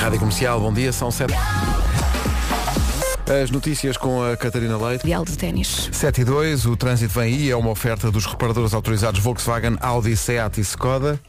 Rádio Comercial, bom dia, são sete. As notícias com a Catarina Leite. Mundial de Ténis. 7 e 2, o trânsito vem aí, é uma oferta dos reparadores autorizados Volkswagen, Audi, Seat e Skoda.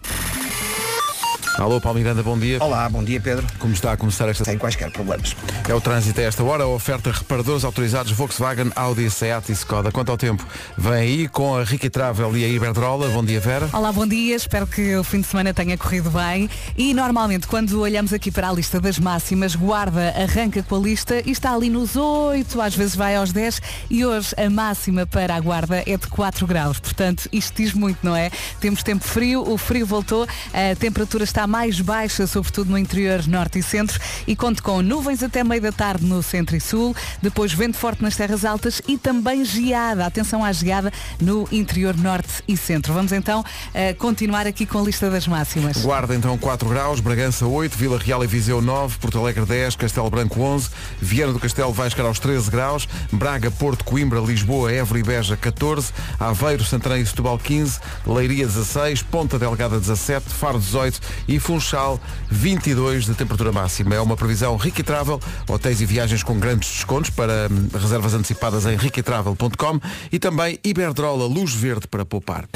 Alô, Paulo Miranda, bom dia. Olá, bom dia Pedro. Como está a começar esta... Sem quaisquer problemas. É o trânsito a esta hora, a oferta reparadores autorizados Volkswagen, Audi, Seat e Skoda. Quanto ao tempo, vem aí com a Ricky Travel e a Iberdrola. Bom dia, Vera. Olá, bom dia. Espero que o fim de semana tenha corrido bem. E normalmente, quando olhamos aqui para a lista das máximas, Guarda arranca com a lista e está ali nos 8, às vezes vai aos 10. E hoje a máxima para a Guarda é de 4 graus. Portanto, isto diz muito, não é? Temos tempo frio, o frio voltou, a temperatura está mais baixa, sobretudo no interior norte e centro, e conto com nuvens até meio da tarde no centro e sul, depois vento forte nas terras altas e também geada. Atenção à geada no interior norte e centro. Vamos então eh, continuar aqui com a lista das máximas. Guarda então 4 graus, Bragança 8, Vila Real e Viseu 9, Porto Alegre 10, Castelo Branco 11, Viana do Castelo vai chegar aos 13 graus, Braga, Porto, Coimbra, Lisboa, Évora e Beja 14, Aveiro, Santarém e Setúbal 15, Leiria 16, Ponta Delgada 17, Faro 18 e Funchal 22 de temperatura máxima. É uma previsão Ricky Travel, hotéis e viagens com grandes descontos para hum, reservas antecipadas em rickytravel.com e também Iberdrola Luz Verde para poupar.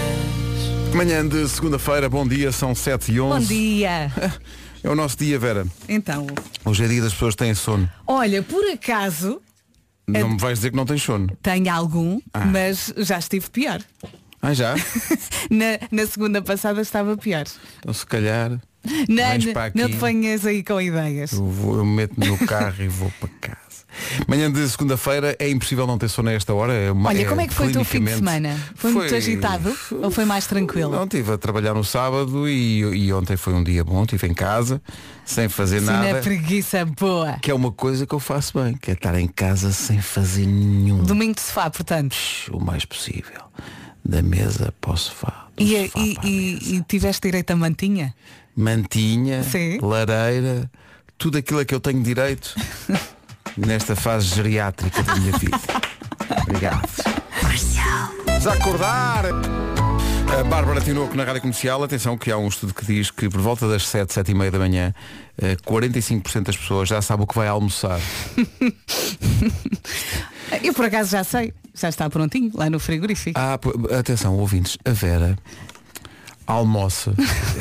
Manhã de segunda-feira, bom dia, são 7 e 11. Bom dia! É o nosso dia, Vera. Então, Hoje é dia das pessoas que têm sono. olha, por acaso Não me vais dizer que não tens sono. tenho algum, Ah. mas já estive pior. Ah, já? Na, na segunda passada estava pior. Então se calhar Não, para aqui. não te ponhas aí com ideias. eu, vou, eu meto-me no carro e vou para casa. Manhã de segunda-feira é impossível não ter sono a esta hora. É uma- Olha, como é que foi o teu fim de semana? Foi, muito agitado? Ou foi mais tranquilo? Não, estive a trabalhar no sábado e, e ontem foi um dia bom, estive em casa, sem fazer Sim, na nada. preguiça boa. Que é uma coisa que eu faço bem, que é estar em casa sem fazer nenhum. Domingo de sofá, portanto. O mais possível. Da mesa para o sofá. E, sofá e, para a e, e tiveste direito a mantinha? mantinha, Sim. lareira, tudo aquilo a que eu tenho direito nesta fase geriátrica da minha vida. Obrigado. Vamos acordar! A Bárbara Tinoco na Rádio Comercial, atenção que há um estudo que diz que por volta das 7, 7 e meia da manhã, eh, 45% das pessoas já sabem o que vai almoçar. Eu por acaso já sei. Já está prontinho, lá no frigorífico. Ah, atenção, ouvintes, a Vera almoça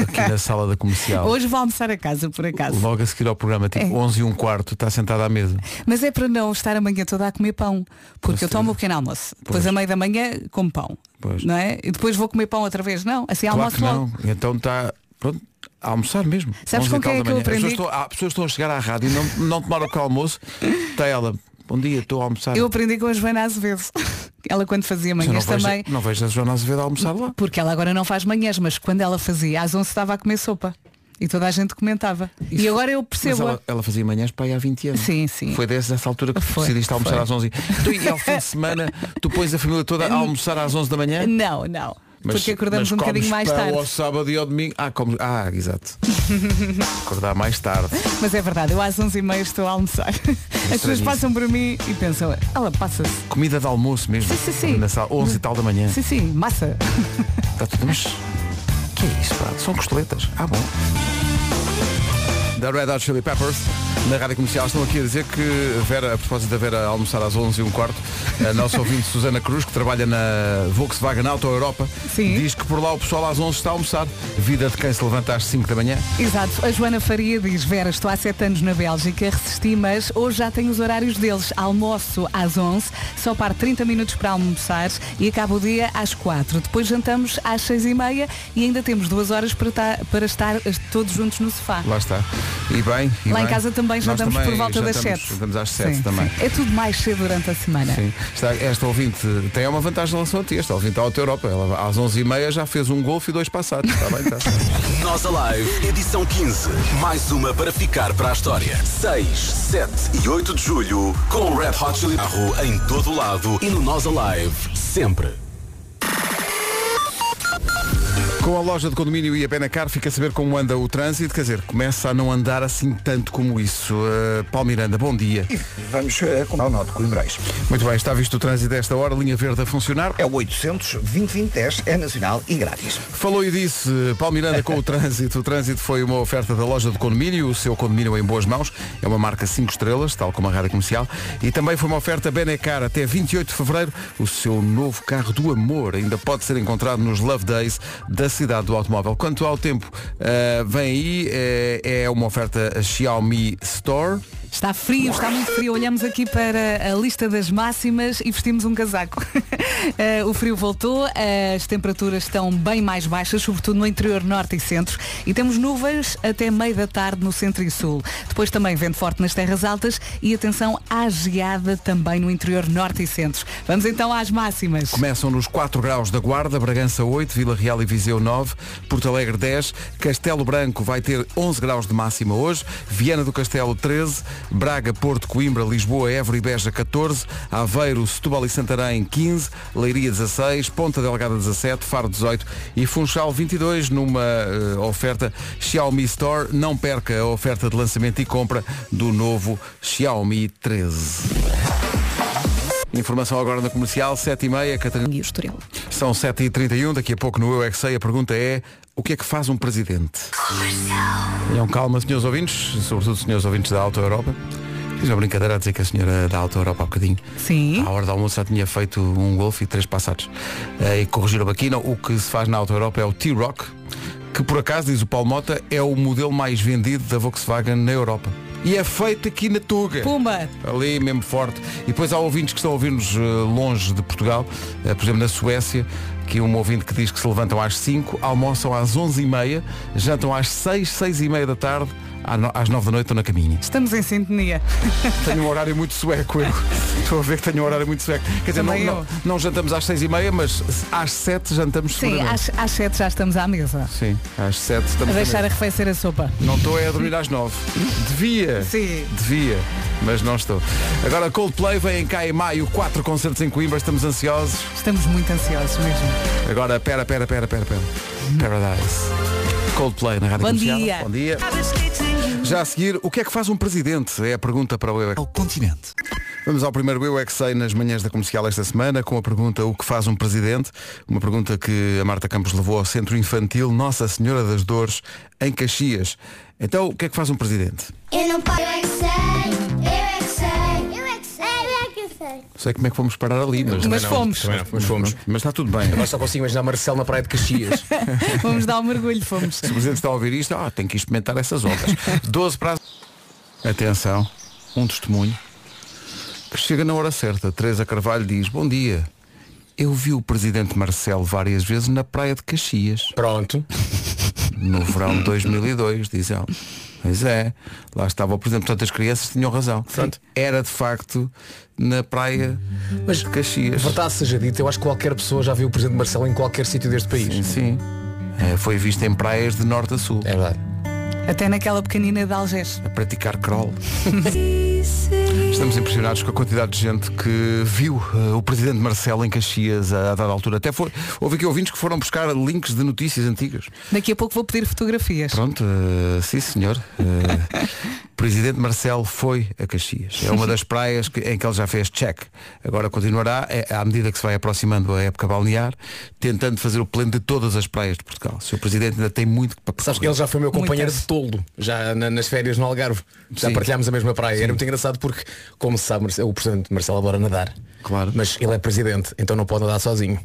aqui na sala da comercial. Hoje vou almoçar a casa, por acaso. Logo a seguir ao programa, tipo É. 11 e um quarto, está sentada à mesa. Mas é para não estar a manhã toda a comer pão. Porque eu tomo o pequeno almoço. Depois Pois. a meio da manhã como pão. Pois. Não é? E depois vou comer pão outra vez. Não, assim Claro almoço que não. logo. Então está pronto, a almoçar mesmo. Sabes 11 com quem é que eu manhã. As aprendi? pessoas estão, pessoas estão a chegar à rádio e não, não tomaram o almoço. Está ela, bom dia, estou a almoçar. Eu aprendi com a Joana Azevedo. Ela quando fazia eu não manhãs vejo, também. não vejo a Joana Azevedo a almoçar lá. Porque ela agora não faz manhãs, mas quando ela fazia, às 11 estava a comer sopa. E toda a gente comentava. e agora eu percebo. ela, ela fazia manhãs para aí há 20 anos. Sim, sim. Foi desde essa altura que Foi, decidiste almoçar foi. às 11. Então, e ao fim de semana tu pões a família toda a almoçar às 11 da manhã? Não, não. Mas- porque acordamos um bocadinho mais tarde. ao sábado e ao domingo. Ah, comes... ah exato. Acordar mais tarde. Mas é verdade, eu às 11h30 estou a almoçar. As pessoas Estranhíssimo. passam por mim e pensam, ela passa-se. Comida de almoço mesmo. Sim, sim, sim. Na sala, 11 e tal da manhã. Sim, sim, massa. Está tudo, mas que é isso, pá? São costeletas. Ah, bom. Da Red Hot Chili Peppers, na Rádio Comercial, estão aqui a dizer que Vera, a propósito da Vera almoçar às 11 e um quarto, a nossa ouvinte Susana Cruz, que trabalha na Volkswagen Auto Europa, Sim. diz que por lá o pessoal às 11 está a almoçar. Vida de quem se levanta às 5 da manhã. Exato. A Joana Faria diz, Vera, estou há 7 anos na Bélgica, resisti, mas hoje já tenho os horários deles. Almoço às 11, só paro 30 minutos para almoçar e acabo o dia às 4. Depois jantamos às 6 e meia e ainda temos duas horas para, para estar todos juntos no sofá. Lá está. E bem. e Lá em bem. casa também jantamos também por volta das jantamos- 7. Jantamos às 7 Sim, também. sim. É tudo mais cedo durante a semana. Sim. Está, esta ouvinte tem uma vantagem em relação a ti. Esta ouvinte da Auto Europa. Ela às 11h30 já fez um golfe e dois passados. Está bem, está. Nós Alive, edição 15. Mais uma para ficar para a história. 6, 7 e 8 de julho, com o Red Hot Chili Carro em todo o lado e no Nós Alive, sempre. Com a loja de condomínio e a Benacar fica a saber como anda o trânsito, quer dizer, começa a não andar assim tanto como isso. Uh, Paulo Miranda, bom dia. E vamos uh, com o nó de Coimbrões. Muito bem, está visto o trânsito a esta hora, linha verde a funcionar. É o 800 2010 é nacional e grátis. Falou e disse, Paulo Miranda com o trânsito. O trânsito foi uma oferta da loja de condomínio, o seu condomínio em boas mãos. É uma marca 5 estrelas, tal como a rádio comercial. E também foi uma oferta Benacar até 28 de fevereiro. O seu novo carro do amor ainda pode ser encontrado nos Love Days da cidade do automóvel. Quanto ao tempo, uh, vem aí, é, é uma oferta Xiaomi Store. Está frio, está muito frio. Olhamos aqui para a lista das máximas e vestimos um casaco. uh, o frio voltou, as temperaturas estão bem mais baixas, sobretudo no interior norte e centro, e temos nuvens até meio da tarde no centro e sul. Depois também vento forte nas terras altas e atenção à geada também no interior norte e centro. Vamos então às máximas. Começam nos 4 graus da Guarda, Bragança 8, Vila Real e Viseu 9, Porto Alegre 10, Castelo Branco vai ter 11 graus de máxima hoje, Viana do Castelo 13, Braga, Porto, Coimbra, Lisboa, Évora e Beja 14, Aveiro, Setúbal e Santarém 15, Leiria 16, Ponta Delgada 17, Faro 18 e Funchal 22 numa uh, oferta Xiaomi Store. Não perca a oferta de lançamento e compra do novo Xiaomi 13. Informação agora na comercial, 7h30, Catarina. São 7h31, daqui a pouco no Eu é Sei, a pergunta é o que é que faz um presidente? Tenham calma, senhores ouvintes, sobretudo senhores ouvintes da Auto Europa. Fiz uma brincadeira a dizer que a senhora da Auto Europa há bocadinho. Sim. À hora do almoço já tinha feito um Golf e três passados. Uh, e corrigir a baquina. O que se faz na Auto Europa é o T-Rock, que por acaso, diz o Paulo Mota, é o modelo mais vendido da Volkswagen na Europa. E é feito aqui na Tuga. Pumba! Ali mesmo forte. E depois há ouvintes que estão a ouvir-nos uh, longe de Portugal, uh, por exemplo na Suécia, que um ouvinte que diz que se levantam às 5, almoçam às 11h30, jantam às 6, 6 e meia da tarde, às 9 da noite estão na caminha. Estamos em sintonia. Tenho um horário muito sueco, eu. Estou a ver que tenho um horário muito sueco. Quer dizer, não, não, não, jantamos às 6 e meia, mas às 7 jantamos Sim, às, às 7 já estamos à mesa. Sim, às 7 estamos A deixar arrefecer a sopa. Não estou é a dormir às 9. Devia. Sim. Devia, mas não estou. Agora Coldplay vem cá em maio, quatro concertos em Coimbra, estamos ansiosos. Estamos muito ansiosos mesmo. Agora, pera, pera, pera, pera, pera. Paradise. Coldplay na Rádio Bom Comercial. dia. Bom dia. Já a seguir, o que é que faz um presidente? É a pergunta para o Eu é Ao continente. Vamos ao primeiro Eu é que sei nas manhãs da comercial esta semana com a pergunta O que faz um presidente? Uma pergunta que a Marta Campos levou ao Centro Infantil Nossa Senhora das Dores em Caxias. Então, o que é que faz um presidente? Eu não paro. Eu é que sei, sei. Não sei como é que fomos parar ali, mas, Mas fomos. Também não, mas fomos. mas está tudo bem. Agora só consigo imaginar Marcelo na praia de Caxias. Vamos dar um mergulho, fomos. Se o presidente está a ouvir isto, ah, tem que experimentar essas ondas. 12 para. Atenção, um testemunho que chega na hora certa. Teresa Carvalho diz, bom dia. Eu vi o presidente Marcelo várias vezes na praia de Caxias, Pronto. no verão de 2002, diz ela. Pois é, lá estava o presidente, portanto as crianças tinham razão. Pronto. Era de facto na praia Mas de Caxias. verdade seja dita, eu acho que qualquer pessoa já viu o Presidente Marcelo em qualquer sítio deste país. Sim, sim. É, foi visto em praias de norte a sul, É verdade. Até naquela pequenina de Algés. a praticar crawl. Estamos impressionados com a quantidade de gente que viu eh, o presidente Marcelo em Caxias a, a dada altura. Até foi, houve aqui ouvintes que foram buscar links de notícias antigas. Daqui a pouco vou pedir fotografias. Pronto, eh, sim senhor. O presidente Marcelo foi a Caxias. É uma das praias que- em que ele já fez check. Agora continuará, é, à medida que se vai aproximando a época balnear, tentando fazer o pleno de todas as praias de Portugal. Se o presidente ainda tem muito para Sabes que ele já foi meu companheiro Muitas. de toldo, já na- nas férias no Algarve. Já Sim. partilhámos a mesma praia. Era muito engraçado porque, como se sabe, o Presidente Marcelo adora nadar. Claro. Mas ele é presidente, então não pode nadar sozinho.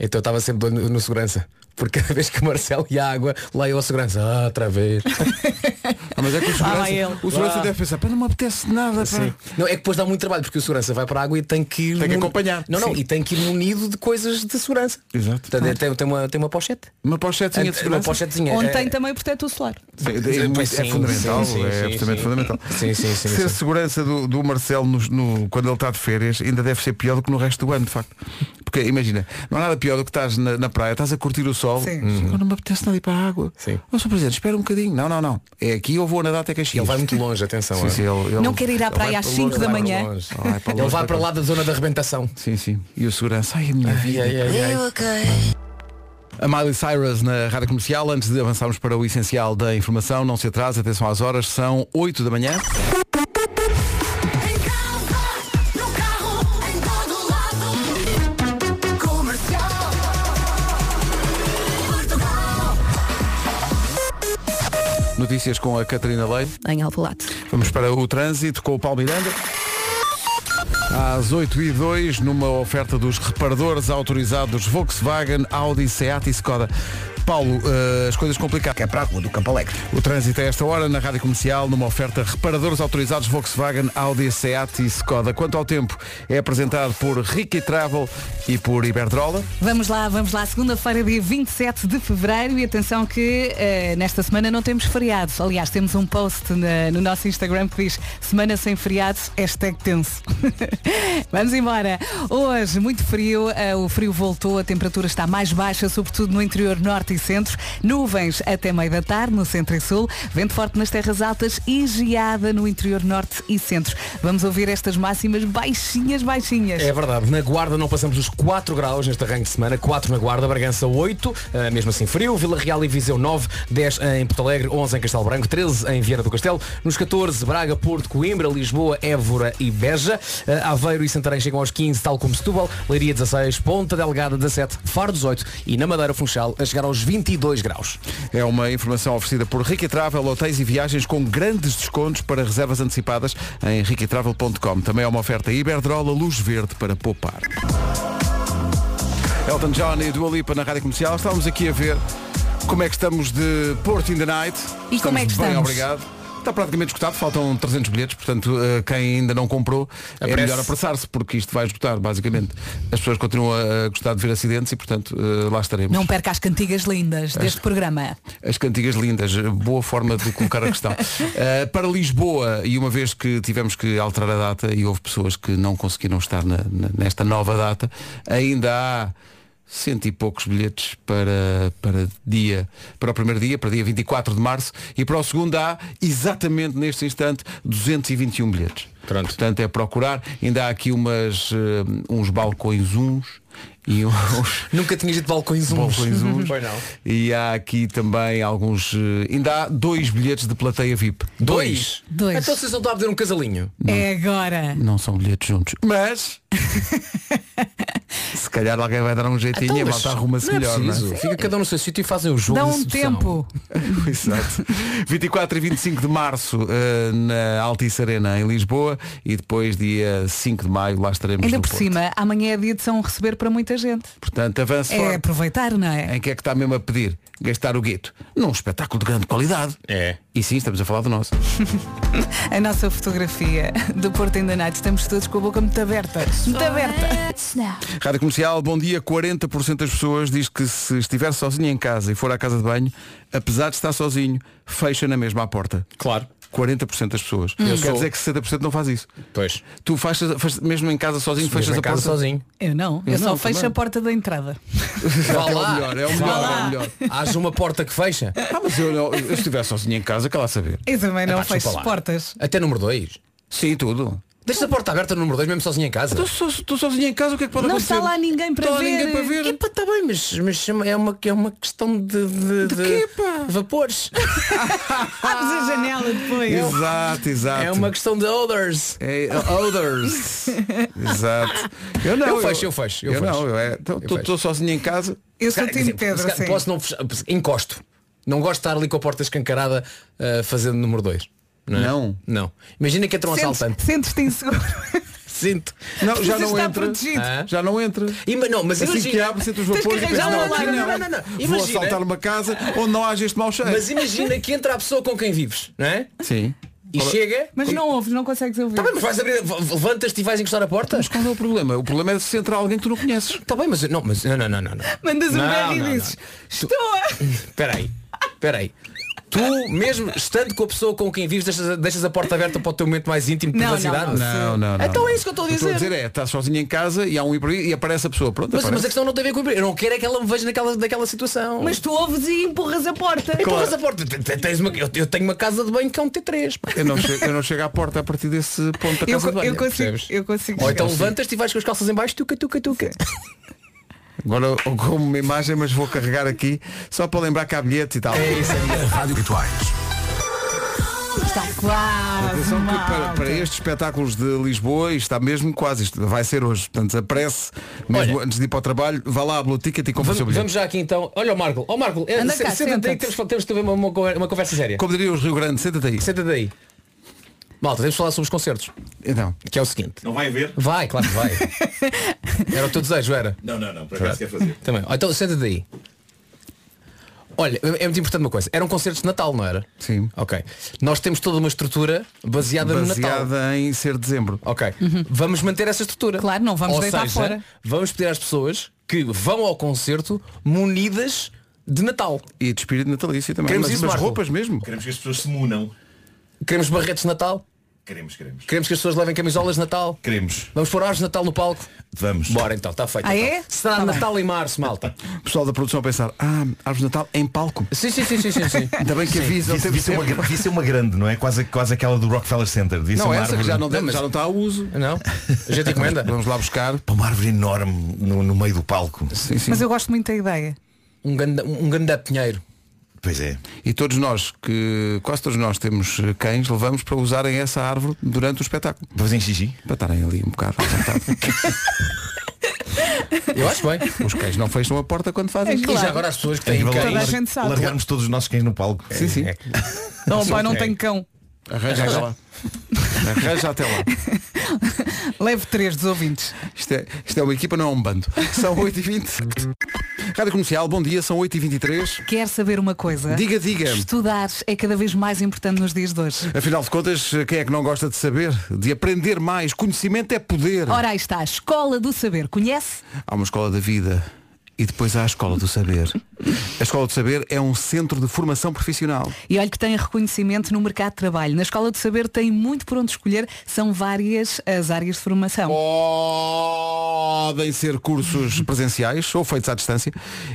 Então eu estava sempre no, no segurança. Porque cada vez que o Marcelo à água, lá eu ao segurança, ah, outra vez. Ah, mas é que o segurança, ele. o segurança deve pensar, "Pá, não me apetece nada. pá." Sim. Não, é que depois dá muito trabalho, porque o segurança vai para a água e tem que ir. Tem que mun- acompanhar. Não, não, Sim. e tem que ir munido de coisas de segurança. Exato. Portanto, é- tem, tem uma, tem uma pochete. Uma pochetinha de Uma segurança. pochetezinha. Onde É- tem também protetor solar. Sim, é, Pois é sim, fundamental, sim, sim, é sim, absolutamente sim. fundamental. Sim, sim, sim, Ser sim. segurança do, do Marcelo no, no- quando ele está de férias ainda deve ser pior do que no resto do ano, de facto. Porque imagina, não há nada pior do que estás na, na praia, estás a curtir o sol, Sim. agora não me apetece nada ir para a água. Sim. Ó Sr. Presidente, espera um bocadinho. Não, não, não. É aqui eu vou nadar até Caxias. Ele vai muito longe, atenção. Sim, é. sim, ele, ele- Não quer ir à praia às para 5 longe, da manhã. Vai para Ele vai para lá da zona da arrebentação. Sim, sim. E o segurança, ai a minha vida. Ai, ai, ai. A Miley Cyrus na Rádio Comercial, antes de avançarmos para o essencial da informação, não se atrase, atenção às horas, são 8 da manhã. Notícias com a Catarina Leite. Em Alvalade. Vamos para o trânsito com o Paulo Miranda. Às 8 e 2 numa oferta dos reparadores autorizados Volkswagen, Audi, Seat e Skoda. Paulo, eh, as coisas complicadas. Que é para a rua do Campo Alegre. O trânsito a esta hora na Rádio Comercial numa oferta reparadores autorizados Volkswagen, Audi, Seat e Skoda. Quanto ao tempo, é apresentado por Ricky Travel e por Iberdrola. Vamos lá, vamos lá. Segunda-feira, dia 27 de Fevereiro e atenção que eh, nesta semana não temos feriados. Aliás, temos um post na- no nosso Instagram que diz Semana sem feriados, hashtag tenso. vamos embora. Hoje, muito frio, eh, o frio voltou, a temperatura está mais baixa, sobretudo no interior norte e centro. Nuvens até meio da tarde, no centro e sul. Vento forte nas terras altas e geada no interior norte e centro. Vamos ouvir estas máximas baixinhas, baixinhas. É verdade, na Guarda não passamos os 4 graus neste arranque de semana, 4 na Guarda, Bragança 8, eh, mesmo assim frio, Vila Real e Viseu 9, 10 em Porto Alegre, 11 em Castelo Branco, 13 em Viana do Castelo, nos 14 Braga, Porto, Coimbra, Lisboa, Évora e Beja, Eh, Aveiro e Santarém chegam aos 15, tal como Setúbal, Leiria 16, Ponta Delgada 17, Faro 18 e na Madeira Funchal a chegar aos 22 graus. É uma informação oferecida por Ricky Travel, hotéis e viagens com grandes descontos para reservas antecipadas em riquitravel.com. Também é uma oferta Iberdrola Luz Verde para poupar. Elton John e Dua Lipa na Rádio Comercial. Estávamos aqui a ver como é que estamos de Porto in the Night. E como é que bem, estamos? obrigado. Está praticamente esgotado, faltam 300 bilhetes, portanto, eh, quem ainda não comprou é melhor apressar-se, porque isto vai esgotar, basicamente. As pessoas continuam a gostar de ver acidentes e, portanto, eh, lá estaremos. Não perca as cantigas lindas deste programa. As cantigas lindas, boa forma de colocar a questão. Uh, para Lisboa, e uma vez que tivemos que alterar a data e houve pessoas que não conseguiram estar na- na- nesta nova data, ainda há cento e poucos bilhetes para, para dia, para o primeiro dia, para dia 24 de março, e para o segundo há, exatamente neste instante, 221 bilhetes. Pronto. Portanto, é procurar. Ainda há aqui umas, uh, uns balcões uns e uns. Nunca tinhas dito balcões uns. Balcões uns. Pois não. E há aqui também alguns. eh, Ainda há dois bilhetes de plateia VIP. Dois? Dois. Então vocês não estão a pedir um casalinho. É agora. Não são bilhetes juntos. Mas. se calhar alguém vai dar um jeitinho e a Então, malta arruma-se é melhor, não é? Fica cada um no seu sítio e fazem o jogo Dá um tempo. Exato. 24 e 25 de março eh, na Altice Arena em Lisboa e depois dia 5 de maio lá estaremos Ainda no por Porto. cima, amanhã é dia de São Receber para muita gente. Portanto, avance É forte. aproveitar, não é? Em que é que está mesmo a pedir? Gastar o gueto. Num espetáculo de grande qualidade. É. E sim, estamos a falar do nosso. A nossa fotografia do Porto Ainda Night. Estamos todos com a boca muito aberta. Muito aberta. Rádio Comercial, bom dia. 40% das pessoas diz que se estiver sozinho em casa e for à casa de banho, apesar de estar sozinho, fecha na mesma a porta. Claro. 40% das pessoas. Eu Quer sou- dizer que 60% não faz isso. Pois. Tu fechas, fechas- mesmo em casa sozinho, fechas a porta. sozinho. Eu não. Eu, Eu só não, fecho também. a porta da entrada. Vá É o lá. melhor, é o Vá melhor, lá. é o melhor. Haja uma porta que fecha. Ah, mas eu, não- eu se estiver sozinho em casa, quer lá saber. Eu também não Epá, fecho lá. portas. Até número 2. Sim, tudo. Deixa a porta aberta no número 2, mesmo sozinho em casa. Estou so, estou sozinho em casa, o que é que pode Não acontecer? está lá ninguém para Está lá ver. ninguém para ver. Epá, tá bem, mas, mas é, uma, é uma questão de, de, de quê, pá? vapores. Abres a janela depois. Exato, exato. É uma questão de odors. É, others. Exato. Eu não. Eu fecho, eu fecho, eu Eu, fecho. não, é, então, estou- sozinho em casa. Eu sou time Pedro. Posso não fechar, encosto. Não gosto de estar ali com a porta escancarada uh, fazendo número 2. Não, é? Não. Não. Imagina que entra um Sentes- assaltante. Sentes-te inseguro. Sinto. Não, já não entra. protegido. Hã? Já não entra. Ima- não, mas assim imagina. que abre, sente os vapores e não, não. Não, não, não. Vou assaltar uma casa onde não haja este mau cheiro. Mas imagina que entra a pessoa com quem vives, não é? Sim. E chega. Mas não ouves, não consegues ouvir. Tá bem, mas vais abrir, levantas-te e vais encostar a porta? Mas qual é o problema? O problema é se entra alguém que tu não conheces. Está bem, mas não, mas não, não, não, não. não. Mandas um Não, berro e não, dizes não. Estou a... Espera aí, espera aí. Tu, mesmo estando com a pessoa com quem vives, deixas, deixas a porta aberta para o teu momento mais íntimo de privacidade? não, Não, não, não. Então não. é isso que eu estou a O Estou a dizer. dizer é, estás sozinho em casa e há um ir e aparece a pessoa. Pronto, Mas, mas a questão não tem a ver com o Eu não quero é que ela me veja naquela, naquela situação. Mas tu ouves e empurras a porta. Empurras a porta. Tens uma, eu, eu tenho uma casa de banho que é um T3. pá. eu, não chego, eu não chego à porta a partir desse ponto da Eu, casa de banho. eu consigo, eu consigo. Ou então levantas-te e vais com as calças em baixo, tuca, tuca, tuca. Agora com uma imagem, mas vou carregar aqui só para lembrar que há bilhetes e tal. É isso, é Rádio Rituais. Está quase. Atenção que para, para estes espetáculos de Lisboa, isto está mesmo quase, isto vai ser hoje. Portanto, apresse, mesmo Olha. antes de ir para o trabalho, vá lá à Blue Ticket e compra o seu Vamos, bilhete. vamos já aqui então. Olha o Marco. Ó Marco, é, Anda se- cá, senta-te aí, senta-te. temos, temos de ter uma, uma, uma conversa séria. Como diria os Rio Grande, senta-te aí. Senta-te aí. Malta, temos de falar sobre os concertos. Então, Que é o seguinte. Não vai haver? Vai, claro que vai. Era o teu desejo, era? Não, não, não, por acaso quer fazer. Também. Ó, Então senta-te aí. Olha, é muito importante uma coisa. Eram concertos de Natal, não era? Sim. Ok. Nós temos toda uma estrutura baseada, no Natal. baseada em ser dezembro. Ok. Vamos manter essa estrutura. Claro, não vamos Ou deitar seja, fora. Vamos pedir às pessoas que vão ao concerto munidas de Natal. E de espírito natalício também. Queremos mas, isso, mas Marco? roupas mesmo. Queremos que as pessoas se munam. Queremos barretes de Natal. Queremos, queremos. Queremos que as pessoas levem camisolas de Natal. Queremos. Vamos pôr árvores de Natal no palco. Vamos. Bora então, está feito. Ah, então. é? Será Tá bem. Natal em março, malta. O pessoal da produção a pensar, ah, árvore de Natal em palco. Sim, sim, sim, sim, sim. sim. Ainda bem que avisam. Devia, ser uma, devia ser uma grande, não é? Quase, quase aquela do Rockefeller Center. Devia ser Não, uma essa que já não, árvore- deve- já não está a uso. Não? A gente encomenda. Vamos lá buscar. Para uma árvore enorme no, no meio do palco. Sim, sim. Mas eu gosto muito da ideia. Um ganda, um ganda pinheiro. Pois é. E todos nós, que quase todos nós temos cães, levamos para usarem essa árvore durante o espetáculo. Para fazerem xixi. Para estarem ali um bocado. Eu acho bem. Os cães não fecham a porta quando fazem É isso. E claro. já agora as pessoas que É têm incrível Toda a cães. gente sabe. Largarmos todos os nossos cães no palco. Sim, sim. É. Não, pai, não tenho cão. Arranja até lá. Arranja até lá. Levo três dos ouvintes. Isto é, isto é uma equipa, não é um bando. São 8h20. Rádio Comercial, bom dia, são 8h23. Quer saber uma coisa? Diga, diga. Estudar é cada vez mais importante nos dias de hoje. Afinal de contas, quem é que não gosta de saber? De aprender mais? Conhecimento é poder. Ora, aí está, a Escola do Saber. Conhece? Há uma escola da vida e depois há a escola do saber. A escola do saber é um centro de formação profissional. E olha que tem reconhecimento no mercado de trabalho. Na Escola do Saber tem muito por onde escolher. São várias as áreas de formação. Podem ser cursos presenciais ou feitos à distância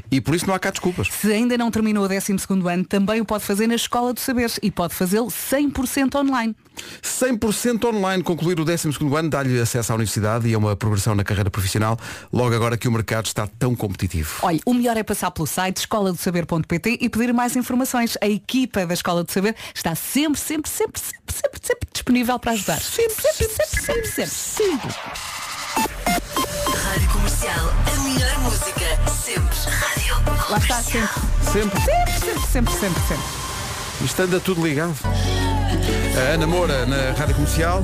e por isso não há cá desculpas. Se ainda não terminou o 12 ano, também o pode fazer na Escola do Saber e pode fazê-lo 100% online. 100% online. Concluir o 12 ano dá-lhe acesso à universidade e a uma progressão na carreira profissional, logo agora que o mercado está tão competitivo. Olha, o melhor é passar pelo site escoladosaber.pt e pedir mais informações. A equipa da Escola do Saber está sempre, sempre, sempre, sempre, sempre, sempre disponível para ajudar. Sempre, sempre, sempre, sempre, sempre. Rádio Comercial, a melhor música, sempre. Rádio Lá está, sempre, Sempre. sempre, sempre, sempre, sempre, sempre. Isto anda tudo ligado. A Ana Moura na Rádio Comercial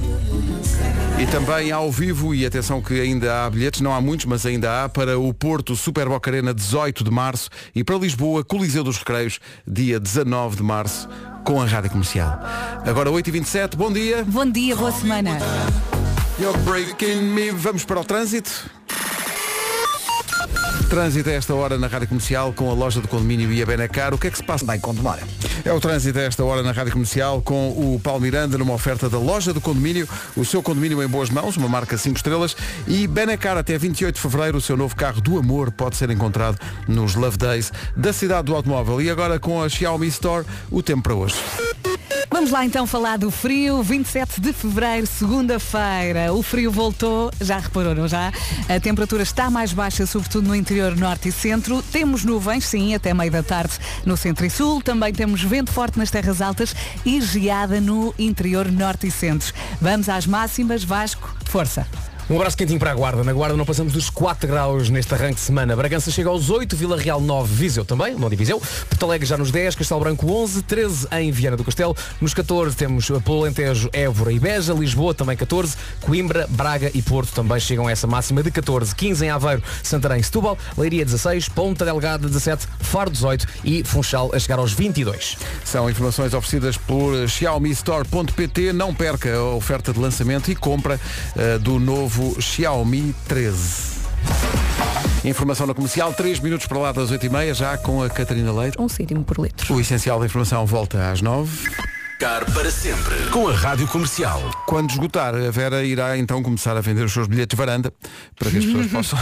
e também ao vivo, e atenção que ainda há bilhetes, não há muitos, mas ainda há, para o Porto Super Boca Arena 18 de Março e para Lisboa, Coliseu dos Recreios, dia 19 de Março, com a Rádio Comercial. Agora 8h27, bom dia. Bom dia, boa semana. You're breaking me. Vamos para o trânsito. Trânsito a esta hora na Rádio Comercial com a loja do condomínio e a Benacar. O que é que se passa? Bem com demora. É o trânsito a esta hora na Rádio Comercial com o Paulo Miranda numa oferta da loja do condomínio, o seu condomínio em boas mãos, uma marca 5 estrelas e Benacar até 28 de fevereiro, o seu novo carro do amor pode ser encontrado nos Love Days da cidade do automóvel. E agora com a Xiaomi Store, o tempo para hoje. Vamos lá então falar do frio, 27 de fevereiro, segunda-feira. O frio voltou, já reparou, não já? A temperatura está mais baixa, sobretudo no interior norte e centro. Temos nuvens, sim, até meio da tarde no centro e sul. Também temos vento forte nas terras altas e geada no interior norte e centro. Vamos às máximas, Vasco, força. Um abraço quentinho para a Guarda. Na Guarda não passamos dos 4 graus neste arranque de semana. Bragança chega aos 8, Vila Real 9, Viseu também, não Viseu. Porto Alegre já nos 10, Castelo Branco 11, 13 em Viana do Castelo. Nos 14 temos pelo Alentejo, Évora e Beja, Lisboa também 14, Coimbra, Braga e Porto também chegam a essa máxima de 14, 15 em Aveiro, Santarém, Setúbal, Leiria 16, Ponta Delgada 17, Faro 18 e Funchal a chegar aos 22. São informações oferecidas por xiaomistore.pt. Não perca a oferta de lançamento e compra eh, do novo Xiaomi 13. Informação na comercial, 3 minutos para lá das 8h30, já com a Catarina Leite. Um cêntimo por litro. O essencial da informação volta às 9. Ficar para sempre com a Rádio Comercial. Quando esgotar, a Vera irá então começar a vender os seus bilhetes de varanda para que as pessoas possam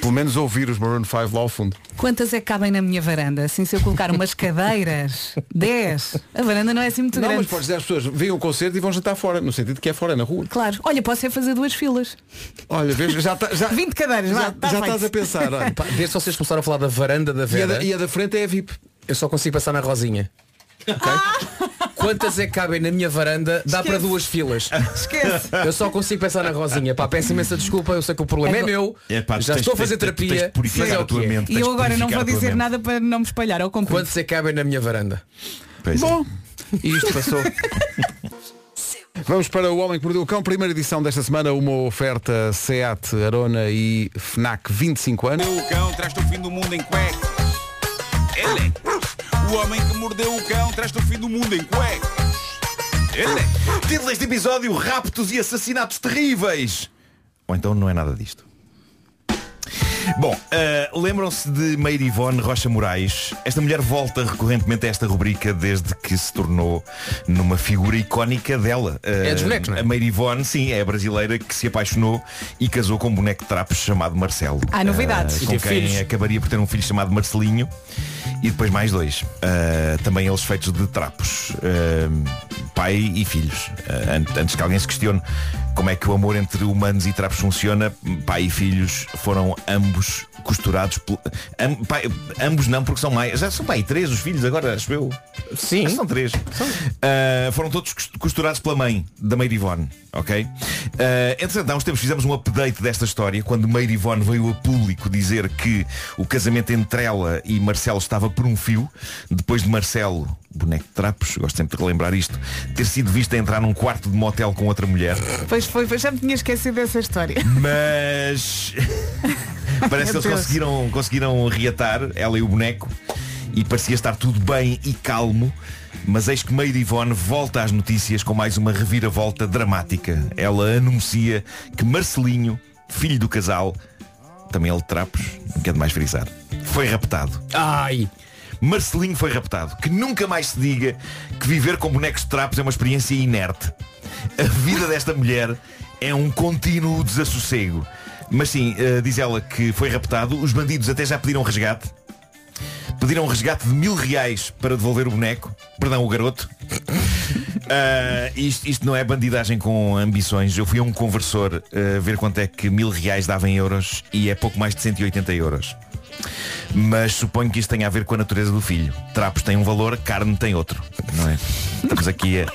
pelo menos ouvir os Maroon 5 lá ao fundo. Quantas é que cabem na minha varanda? Assim se eu colocar umas cadeiras, 10. A varanda não é assim muito Não, grande. mas podes dizer às pessoas, veem o concerto e vão jantar fora, no sentido que é fora, na rua. Claro. Olha, posso é fazer duas filas. Olha, vês, já, tá- já, 20 cadeiras, já, vá, tá já feito. estás a pensar. olha. Pá, Desde que vocês começaram a falar da varanda da E a, Vera, da, e a da frente é a VIP. eu só consigo passar na Rosinha. Ok? Quantas é que cabem na minha varanda? Dá para duas filas. Esquece. Eu só consigo pensar na Rosinha. Pá, peço imensa desculpa, eu sei que o problema é, É meu. É, pá, já tens- estou a fazer tens- tens- tens terapia. mas é a o tua que é. mente. E tens eu agora não vou dizer nada para não me espalhar ao comprido. Quantos é que cabem na minha varanda? Pois é. Bom, e isto passou. Vamos para o Homem que Mordeu o Cão, primeira edição desta semana, uma oferta SEAT, Arona e FNAC 25 anos. O cão traz-te o fim do mundo em cuecas. Ele é. O homem que mordeu o cão traz-te o fim do mundo em cuecas. É. Título deste episódio, raptos e assassinatos terríveis. Ou então não é nada disto. Bom, eh, lembram-se de Meire Ivone Rocha Moraes? Esta mulher volta recorrentemente a esta rubrica desde que se tornou numa figura icónica dela. Eh, É dos bonecos, não é? A Meire Ivone, sim, é a brasileira que se apaixonou e casou com um boneco de trapos chamado Marcelo. Há novidades. Eh, E com quem filhos. acabaria por ter um filho chamado Marcelinho e depois mais dois. Uh, também eles feitos de trapos. Pai e filhos. An- antes que alguém se questione como é que o amor entre humanos e trapos funciona, pai e filhos foram ambos costurados. pel- am- pai- ambos não, porque são mais. Já são pai três os filhos agora, acho eu. Sim. São três. Uh, foram todos cos- costurados pela mãe da Meire Ivone, ok? Uh, entretanto, há uns tempos fizemos um update desta história quando Meire Ivone veio a público dizer que o casamento entre ela e Marcelo estava por um fio, depois de Marcelo, boneco de trapos, gosto sempre de relembrar isto, ter sido visto entrar num quarto de motel com outra mulher. Pois foi, pois já me tinha esquecido dessa história. Mas parece que eles conseguiram, conseguiram reatar, ela e o boneco, e parecia estar tudo bem e calmo. Mas eis que Meire Ivone volta às notícias com mais uma reviravolta dramática. Ela anuncia que Marcelinho, filho do casal, também ele de trapos, não quero mais frisar, foi raptado. Ai! Marcelinho foi raptado. Que nunca mais se diga que viver com bonecos de trapos é uma experiência inerte. A vida desta mulher é um contínuo desassossego. Mas sim, eh, diz ela que foi raptado. Os bandidos até já pediram resgate. Pediram um resgate de mil reais para devolver o boneco. Perdão, o garoto. Ah, isto, isto não é bandidagem com ambições. Eu fui a um conversor ah, ver quanto é que mil reais dava em euros e é pouco mais de 180 euros. Mas suponho que isto tenha a ver com a natureza do filho. Trapos têm um valor, carne tem outro, não é? Estamos aqui a-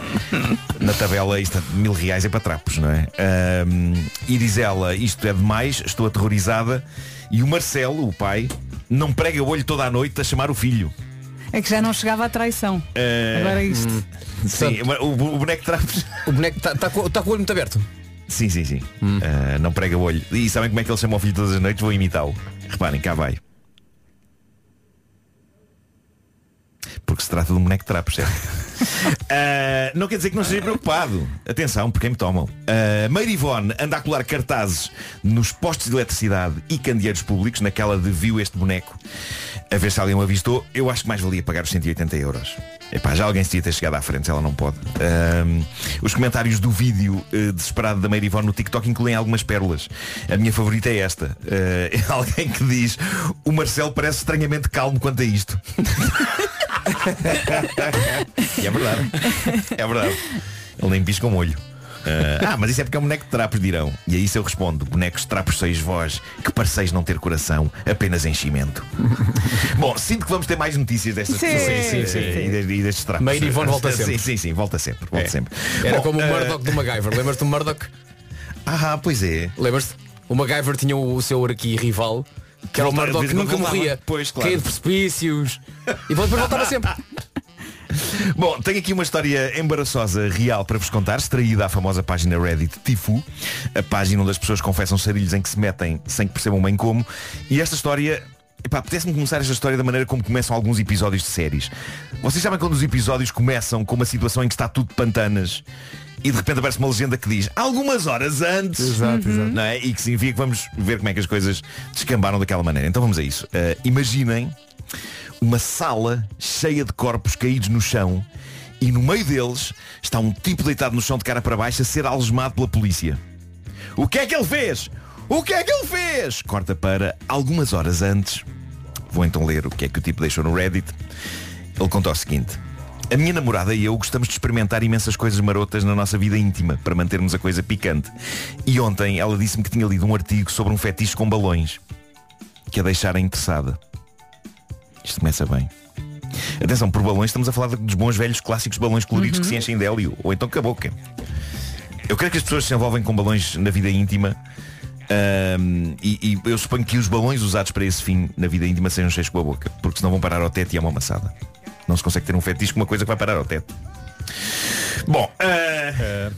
na tabela, isto, mil reais é para trapos, não é? Ahm, e diz ela, isto é demais, estou aterrorizada. E o Marcelo, o pai, não prega o olho toda a noite a chamar o filho. É que já não chegava à traição. Ah, Agora é isto. Sim, o, o boneco de trapos. O boneco está tá, com- tá com o olho muito aberto. Sim, sim, sim. Ah, não prega o olho. E sabem como é que ele chama o filho todas as noites? Vou imitá-lo. Reparem, cá vai. Porque se trata de um boneco de trapos, certo? Ah, não quer dizer que não esteja preocupado. Atenção, porque me tomam. Uh, Meire Ivone anda a colar cartazes nos postos de eletricidade e candeeiros públicos, naquela de viu este boneco, a ver se alguém o avistou. Eu acho que mais valia pagar os 180 euros. Epá, já alguém se devia ter chegado à frente, ela não pode. Ahm, os comentários do vídeo eh, desesperado da Meire Ivone no TikTok incluem algumas pérolas. A minha favorita é esta. Eh, é alguém que diz o Marcelo parece estranhamente calmo quanto a isto. e é verdade. É verdade. Ele nem pisca um olho. Ah, ah, mas isso é porque é um boneco de trapos, dirão. E a isso eu respondo, bonecos de trapos sois vós, que pareceis não ter coração, apenas enchimento. Bom, sinto que vamos ter mais notícias destas Sim, pessoas sim, sim, e, de- e destes trapos. Meire Ivone volta Sim, sempre. Sim, sim, volta sempre, volta É. sempre. Era Bom, como o ah, Murdoch do MacGyver. Lembras-te do Murdoch? Ah, pois é. Lembras-te? O MacGyver tinha o seu aqui rival, que era o Murdoch que nunca voltava. morria. Pois, claro. Caía de precipícios. E depois voltava sempre. Bom, tenho aqui uma história embaraçosa real para vos contar, extraída à famosa página Reddit Tifu, a página onde as pessoas confessam sarilhos em que se metem sem que percebam bem como. E esta história. Epá, apetece-me começar esta história da maneira como começam alguns episódios de séries. Vocês sabem quando os episódios começam com uma situação em que está tudo de pantanas e de repente aparece uma legenda que diz algumas horas antes. Exato, exato. Não é? E que significa que vamos ver como é que as coisas descambaram daquela maneira. Então vamos a isso. Uh, imaginem uma sala cheia de corpos caídos no chão E no meio deles está um tipo deitado no chão de cara para baixo a ser algemado pela polícia. O que é que ele fez? O que é que ele fez? Corta para algumas horas antes. Vou então ler o que é que o tipo deixou no Reddit. Ele conta o seguinte. A minha namorada e eu gostamos de experimentar imensas coisas marotas na nossa vida íntima para mantermos a coisa picante. E ontem ela disse-me que tinha lido um artigo sobre um fetiche com balões que a deixara interessada. Isto começa bem. Atenção, por balões estamos a falar dos bons velhos clássicos balões coloridos que se enchem de hélio ou então com a boca. Eu creio que as pessoas se envolvem com balões na vida íntima ahm, e, e eu suponho que os balões usados para esse fim na vida íntima sejam cheios com a boca, porque senão vão parar ao teto e é uma amassada. Não se consegue ter um fetiche com uma coisa que vai parar ao teto. Bom, ah,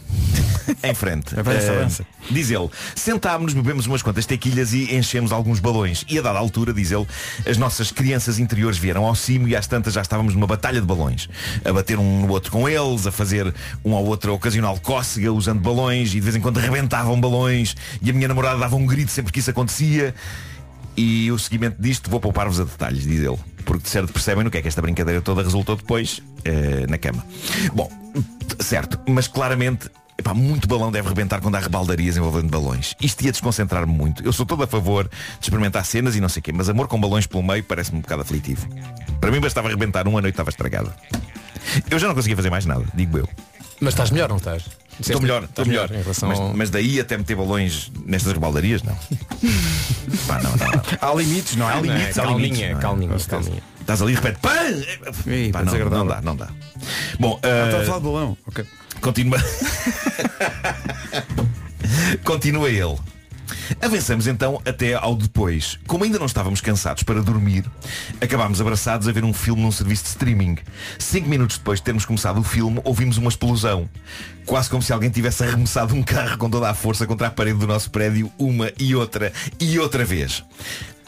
em frente. Avança. Diz ele, sentámos-nos, bebemos umas quantas tequilhas e enchemos alguns balões. E a dada altura, diz ele, as nossas crianças interiores vieram ao cimo e às tantas já estávamos numa batalha de balões. A bater um no outro com eles, a fazer um ao outro ocasional cócega usando balões e de vez em quando rebentavam balões e a minha namorada dava um grito sempre que isso acontecia. E o seguimento disto vou poupar-vos a detalhes, diz ele. Porque de certo percebem no que é que esta brincadeira toda resultou depois eh, na cama. Bom, certo, mas claramente epá, muito balão deve rebentar quando há rebaldarias envolvendo balões. Isto ia desconcentrar-me muito. Eu sou todo a favor de experimentar cenas e não sei o quê, mas amor com balões pelo meio parece-me um bocado aflitivo. Para mim bastava rebentar um, a noite estava estragada. Eu já não conseguia fazer mais nada, digo eu. Mas estás melhor, não estás? Estou melhor, estou melhor. em relação mas, ao... mas daí até meter balões nestas rebaldarias, não. Pá, não, não, não. Há limites, não é? Há limites, há calminha, limites, não é? calminha, calminha. Estás ali e repete pã! Ih, Pá, pá, não, não dá, não dá. Bom, Ah, Está a uh, falar de balão. Ok. continua. continua ele. Avançamos então até ao depois. Como ainda não estávamos cansados para dormir, acabámos abraçados a ver um filme num serviço de streaming. Cinco minutos depois de termos começado o filme, ouvimos uma explosão. Quase como se alguém tivesse arremessado um carro com toda a força contra a parede do nosso prédio, uma e outra e outra vez.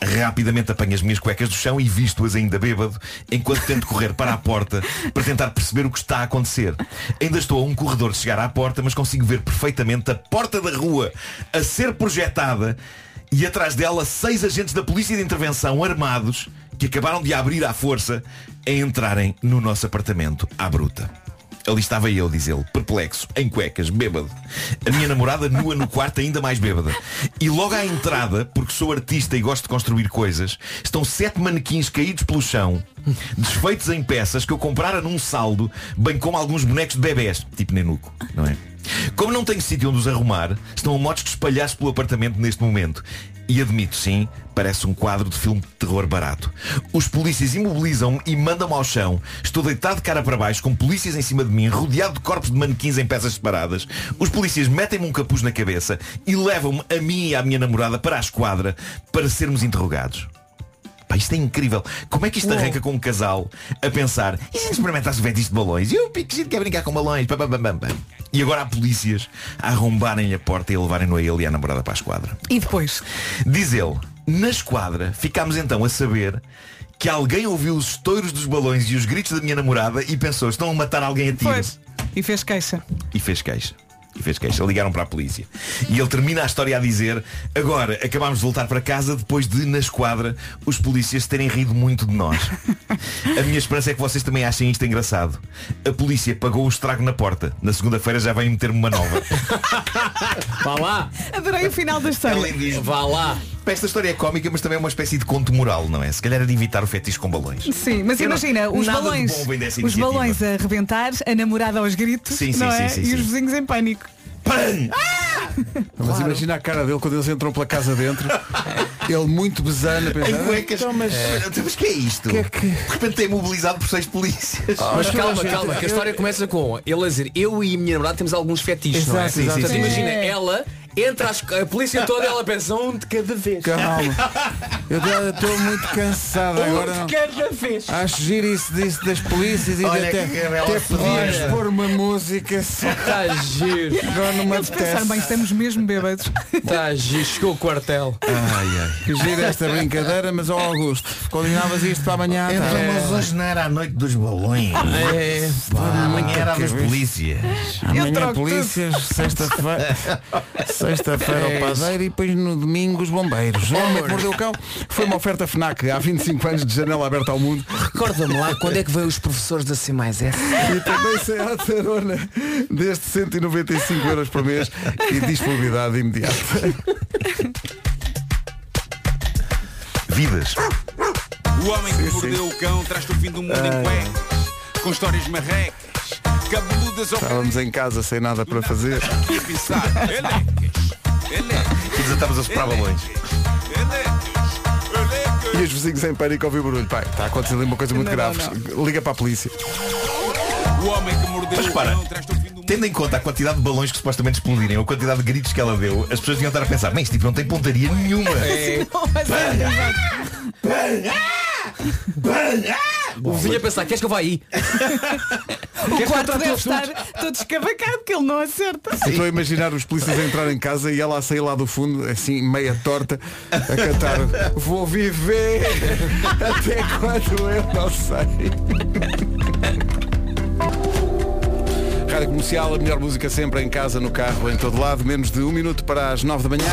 Rapidamente apanho as minhas cuecas do chão e visto-as ainda bêbado, enquanto tento correr para a porta para tentar perceber o que está a acontecer. Ainda estou a um corredor de chegar à porta, mas consigo ver perfeitamente a porta da rua a ser projetada e atrás dela seis agentes da polícia de intervenção armados que acabaram de abrir à força a entrarem no nosso apartamento à bruta. Ali estava eu, diz ele, perplexo, em cuecas, bêbado. A minha namorada nua no quarto, ainda mais bêbada. E logo à entrada, porque sou artista e gosto de construir coisas, estão sete manequins caídos pelo chão, desfeitos em peças que eu comprara num saldo, bem como alguns bonecos de bebés, tipo nenuco, não é? Como não tenho sítio onde os arrumar, estão a motos de espalhar-se pelo apartamento neste momento. E admito, sim, parece um quadro de filme de terror barato. Os polícias imobilizam-me e mandam-me ao chão. Estou deitado de cara para baixo, com polícias em cima de mim, rodeado de corpos de manequins em peças separadas. Os polícias metem-me um capuz na cabeça e levam-me a mim e à minha namorada para a esquadra para sermos interrogados. Pá, isto é incrível. Como é que isto arranca com um casal a pensar e se experimentasse o fetiche de balões? E o piquezinho quer brincar com balões. Pam, pam, pam, pam. E agora há polícias a arrombarem-lhe a porta e a levarem-no a ele e à namorada para a esquadra. E depois? Diz ele, na esquadra ficámos então a saber que alguém ouviu os estouros dos balões e os gritos da minha namorada e pensou, estão a matar alguém a tiro. Pois. E fez queixa. E fez queixa. E fez queixa. Ligaram para a polícia. E ele termina a história a dizer Agora, acabámos de voltar para casa depois de, na esquadra, os polícias terem rido muito de nós. A minha esperança é que vocês também achem isto engraçado. A polícia pagou o estrago na porta. Na segunda-feira já vem meter-me uma nova. Vá lá, Adorei o final da história. Além disso, vá lá. Esta história é cómica, mas também é uma espécie de conto moral, não é? Se calhar é de evitar o fetiche com balões. Sim, mas Eu não- imagina, os balões, os iniciativa. balões a rebentar, a namorada aos gritos, Sim, sim, não sim, é? sim, e sim. os vizinhos em pânico. Pam! Mas imagina a cara dele quando eles entram pela casa dentro. Ele muito besano a pensar. Em cuecas. "Então, mas Mas que é isto? Que é que- De repente é imobilizado por seis polícias. Mas calma, calma, que a história começa com ele a dizer, eu e a minha namorada temos alguns fetiches, não é? Exato, exato. Portanto, Sim. imagina, ela entra às- a polícia toda ela pensa um de cada vez. calma. Eu estou muito cansado agora. Um de cada vez. Acho giro isso disso das polícias e Olha até, até pôr uma música só Está Tá giro, agora não me Eles pensaram, bem, apetece. estamos mesmo bêbados. está giro, chegou o quartel. Ai, ai. Que gira esta brincadeira, mas ó Augusto, combinavas isto para amanhã. tá? Então, mas hoje não era a noite dos balões. É, Pá, amanhã era a das polícias. Amanhã polícias, sexta-feira. Sexta-feira É o isso. padeiro e depois no domingo os bombeiros. O homem que mordeu o cão foi uma oferta FNAC há 25 anos de janela aberta ao mundo. Recorda-me lá quando é que veio os professores da C mais F. E também sem a Tarona desde 195 euros por mês e disponibilidade imediata. Vidas. O homem que mordeu o cão traz-te o fim do mundo em cuecas. Com histórias marrecas, cabeludas Estávamos em casa sem nada para fazer. E desatamos a soprar balões. E os vizinhos em pânico ouvem o barulho. Pai, está a acontecer ali uma coisa muito Não, grave. não, Liga para a polícia. O homem que mordeu Mas repara, mundo Tendo em conta a quantidade de balões que supostamente explodirem, ou a quantidade de gritos que ela deu, as pessoas deviam estar a pensar, bem, este tipo não tem pontaria nenhuma. O vizinho a pensar, queres que eu vá aí? O quarto deve estar todo escavacado porque ele não acerta. Eu Estou a imaginar os polícias a entrar em casa e ela a sair lá do fundo, assim, meia torta, a cantar Vou viver até quando eu não sei. Rádio Comercial, a melhor música sempre em casa, no carro, em todo lado, menos de um minuto para as nove da manhã.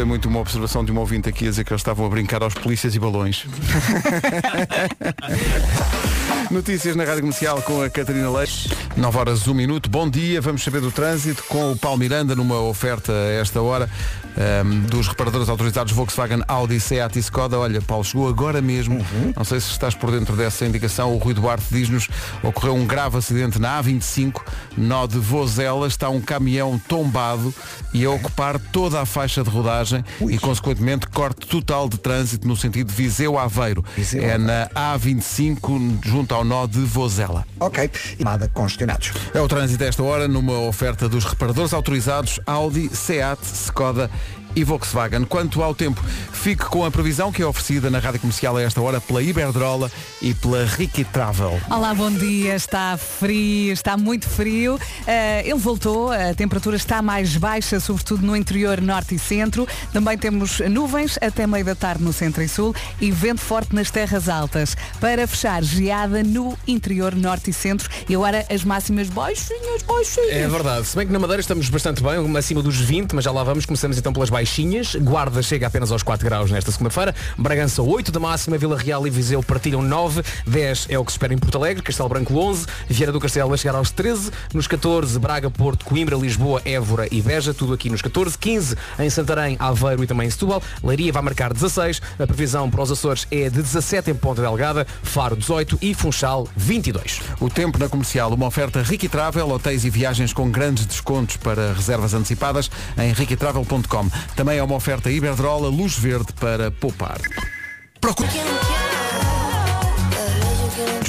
Gostei muito de uma observação de uma ouvinte aqui a dizer que eles estavam a brincar aos polícias e balões. Notícias na Rádio Comercial com a Catarina Leite. 9 horas 1 minuto. Bom dia, vamos saber do trânsito com o Paulo Miranda numa oferta a esta hora ehm, dos reparadores autorizados Volkswagen, Audi, Seat e Skoda. Olha, Paulo, chegou agora mesmo. Não sei se estás por dentro dessa indicação. O Rui Duarte diz-nos ocorreu um grave acidente na A25, nó de Vozela. Está um caminhão tombado e a ocupar toda a faixa de rodagem e, consequentemente, corte total de trânsito no sentido Viseu-Aveiro. Viseu É na A25, junto ao nó de Vozela. Ok. E nada congestionados. É o trânsito a esta hora numa oferta dos reparadores autorizados Audi, Seat, Skoda e Volkswagen. Quanto ao tempo, fique com a previsão que é oferecida na Rádio Comercial a esta hora pela Iberdrola e pela Ricky Travel. Olá, bom dia. Está frio, está muito frio. Eh, ele voltou, a temperatura está mais baixa, sobretudo no interior norte e centro. Também temos nuvens até meio da tarde no centro e sul e vento forte nas terras altas. Para fechar, geada no interior norte e centro. E agora as máximas baixinhas, baixinhas. É verdade. Se bem que na Madeira estamos bastante bem, acima dos 20, mas já lá vamos. Começamos então pelas baixinhas. Guarda chega apenas aos 4 graus nesta segunda-feira. Bragança 8 da máxima, Vila Real e Viseu partilham 9. 10 é o que se espera em Porto Alegre, Castelo Branco 11. Vieira do Castelo vai chegar aos 13. Nos 14, Braga, Porto, Coimbra, Lisboa, Évora e Beja. Tudo aqui nos 14. 15 em Santarém, Aveiro e também em Setúbal. Leiria vai marcar 16. A previsão para os Açores é de 17 em Ponta Delgada. Faro 18 e Funchal 22. O tempo na comercial, uma oferta Ricky Travel, hotéis e viagens com grandes descontos para reservas antecipadas em riquitravel.com. Também é uma oferta Iberdrola, luz verde para poupar. Procure.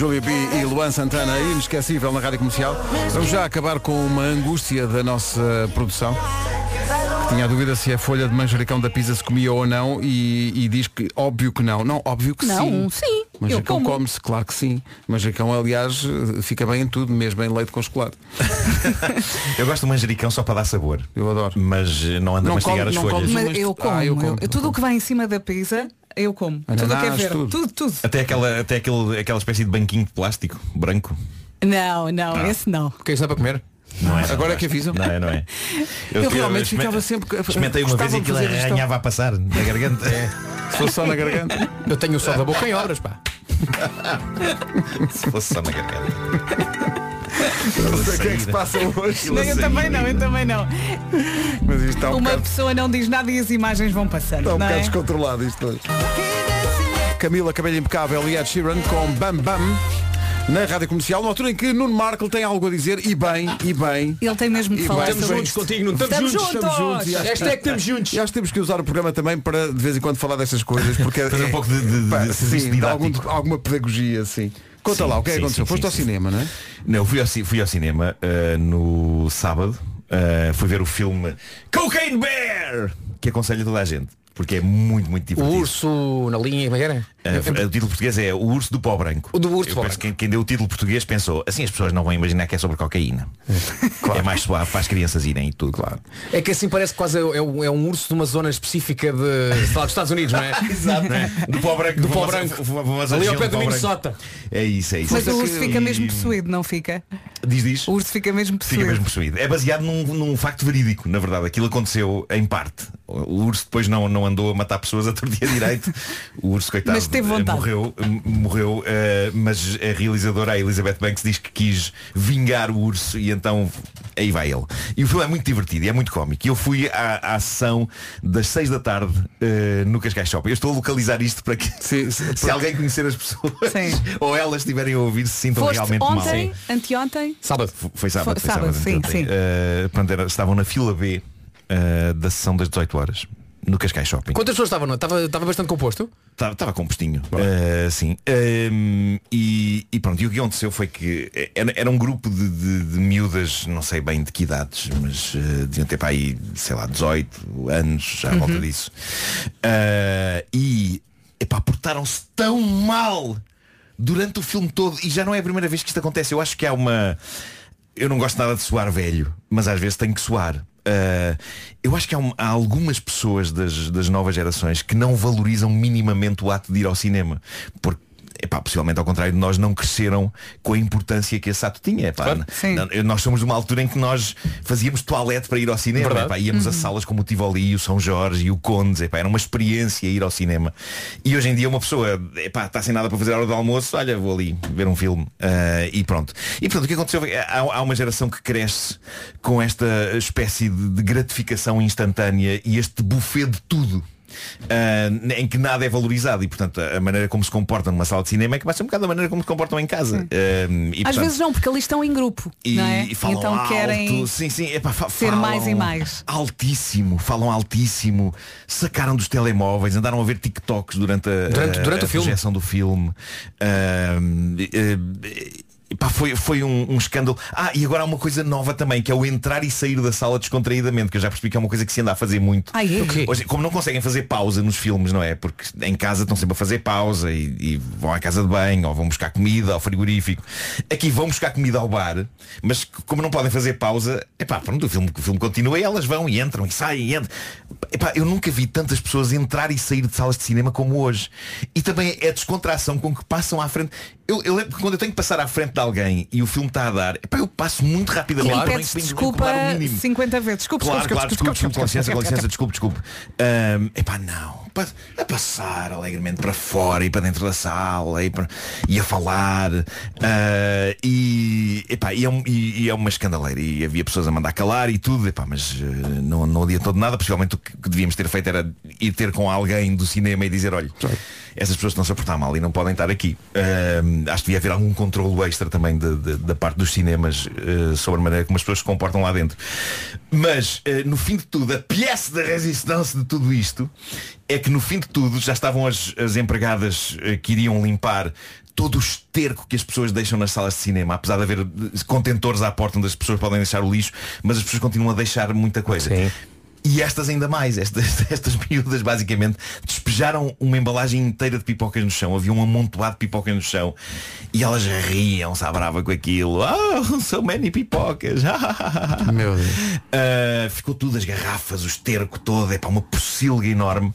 Júlia B e Luan Santana, inesquecível na Rádio Comercial. Vamos já acabar com uma angústia da nossa produção. que Tinha a dúvida se a folha de manjericão da pizza se comia ou não e, e diz que óbvio que não. Não, óbvio que sim. Não, sim. Eu Manjericão como. come-se, claro que sim. Manjericão, aliás, fica bem em tudo, mesmo em leite com chocolate. Eu gosto do manjericão só para dar sabor. Eu adoro. Mas não anda a mastigar come- as folhas. Mas Mas- eu como. Ah, eu como, eu- tudo o que vai em cima da pizza, eu como. tudo o que é Ananás, verde. tudo. Tudo, tudo. Até, aquela, até aquele, aquela espécie de banquinho de plástico branco. Não, não, esse não. O que é isso é para comer? Não é, Agora não é que avisam? Não é, não é. Eu realmente exper- ficava sempre- Experimentei uma vez e aquilo arranhava a passar na garganta. Se fosse só na garganta. Eu tenho só da boca em obras, pá. Se fosse só na garganta. Não sei o que é que se passa hoje. Não, eu também não, eu também não. Mas isto está um Uma bocado, pessoa não diz nada e as imagens vão passando. está um não bocado é? descontrolado isto hoje. Camila Cabelho Impecável e Ed Sheeran com Bam Bam na Rádio Comercial, numa altura em que Nuno Marco tem algo a dizer e bem, e bem. Ele tem mesmo de E falar Estamos juntos isto. contigo, não estamos, Estamos juntos. Estamos juntos e acho, Hashtag estamos juntos. e acho que temos que usar o programa também para de vez em quando falar destas coisas, porque Fazer é- um pouco de- de- de sim, alguma pedagogia, assim. Conta Sim, lá, o que é que sim, aconteceu? sim, Foste ao cinema, não é? Não, fui ao, fui ao cinema eh, no sábado. eh, fui ver o filme Cocaine Bear, que aconselho toda a gente. Porque é muito, muito O divertido. urso na linha, como é que era? Ah, o título português é O Urso do Pó Branco. O do Urso Eu do Pó Branco. quem deu o título português pensou, assim as pessoas não vão imaginar que é sobre cocaína. É mais suave para as crianças irem e tudo. Claro. É que assim parece que quase é, é um, é um urso de uma zona específica de, sei lá, dos Estados Unidos, não é? Exato. Do pó branco. Do pó branco. Ali ao pé do. Minnesota. É isso, é isso. Mas É o urso fica mesmo possuído, não fica? Diz, diz. O urso fica mesmo possuído. Fica mesmo possuído. É baseado num, num facto verídico, na verdade. Aquilo aconteceu em parte. O urso depois não, não andou a matar pessoas a tortia direito. O urso, coitado, Mas teve vontade. morreu, morreu eh, mas a realizadora, a Elizabeth Banks, diz que quis vingar o urso e então aí vai ele. E o filme é muito divertido e é muito cómico. E eu fui à, à sessão das 6 da tarde eh, no Cascais Shopping. Eu estou a localizar isto para que se alguém conhecer as pessoas Sim. ou elas estiverem a ouvir se sintam Foste realmente mal. ontem, anteontem? Sábado. Foi sábado, Foi foi sábado, sábado, sim, anteontem. sim. Eh, portanto, era- estavam na fila B eh, da sessão das 18 horas no Cascais Shopping. Quantas pessoas estavam? não? Estava, estava bastante composto? Estava, estava compostinho. Eh, sim. Ehm, e, e pronto, e o que aconteceu foi que era, era um grupo de, de- de miúdas, não sei bem de que idades, mas eh, deviam ter para aí, sei lá, 18 anos, já à volta disso. Eh, e epá, portaram-se tão mal durante o filme todo e já não é a primeira vez que isto acontece. Eu acho que há uma. Eu não gosto nada de soar velho, mas às vezes tenho que soar. Uh, eu acho que há, um- há algumas pessoas das, das novas gerações que não valorizam minimamente o ato de ir ao cinema. Porque, epá, possivelmente ao contrário de nós, não cresceram com a importância que esse ato tinha. Epá, Claro. Não- nós somos de uma altura em que nós fazíamos toalete para ir ao cinema. Epá, íamos a salas como o Tivoli, o São Jorge e o Condes. Epá, era uma experiência ir ao cinema. E hoje em dia uma pessoa epá, está sem nada para fazer a hora do almoço, olha, vou ali ver um filme. Ah, e pronto. E portanto, o que aconteceu foi, há, há uma geração que cresce com esta espécie de gratificação instantânea e este buffet de tudo. Ah, em que nada é valorizado e portanto a maneira como se comportam numa sala de cinema é que vai ser um bocado a maneira como se comportam em casa Ah, e, Às portanto, vezes não, porque ali estão em grupo. e, não é? e falam então alto, querem. sim, sim, epá, fa- ser falam mais e mais. Altíssimo, falam altíssimo, sacaram dos telemóveis, andaram a ver TikToks durante a, Durante- a- durante a o filme. projeção do filme. Eh, epá, foi, foi um, um escândalo. Ah, e agora há uma coisa nova também, que é o entrar e sair da sala descontraídamente, que eu já percebi que é uma coisa que se anda a fazer muito. Ah, é? O quê? Hoje, como não conseguem fazer pausa nos filmes, não é? Porque em casa estão sempre a fazer pausa e, e vão à casa de banho, ou vão buscar comida ao frigorífico. Aqui vão buscar comida ao bar, mas como não podem fazer pausa, epá, pronto, o filme, o filme continua e elas vão e entram e saem e entram. Epá, eu nunca vi tantas pessoas entrar e sair de salas de cinema como hoje. E também é a descontração com que passam à frente. Eu, eu lembro que quando eu tenho que passar à frente de alguém e o filme está a dar, epá, eu passo muito rapidamente. Para pedes desculpa calcular o mínimo. 50 vezes. Desculpe, Claro, desculpe, claro, desculpe, desculpe, desculpe, com licença, com desculpe, licença, desculpe, desculpe. Ahm, epá, não. Pa- A passar alegremente para fora e para dentro da sala e, para- e a falar. Ah, e, epá, e, é um- e- e é uma escandaleira. E havia pessoas a mandar calar e tudo, epá, mas eh, não, não adiantou de nada. Possivelmente o que, que devíamos ter feito era ir ter com alguém do cinema e dizer, olha, essas pessoas estão-se a portar mal e não podem estar aqui. Ahm, acho que devia haver algum controle extra também de- de- da parte dos cinemas sobre a maneira como as pessoas se comportam lá dentro. Mas, no fim de tudo, a pièce da resistência de tudo isto é que no fim de tudo já estavam as, as empregadas eh, que iriam limpar todo o esterco que as pessoas deixam nas salas de cinema, apesar de haver eh, contentores à porta onde as pessoas podem deixar o lixo, mas as pessoas continuam a deixar muita coisa. Sim. E estas ainda mais, estas, estas miúdas basicamente despejaram uma embalagem inteira de pipocas no chão. Havia um amontoado de pipocas no chão. E elas riam-se à brava com aquilo. Oh, so many pipocas. Meu Deus. Uh, ficou tudo, as garrafas, o esterco todo, é para uma pocilga enorme.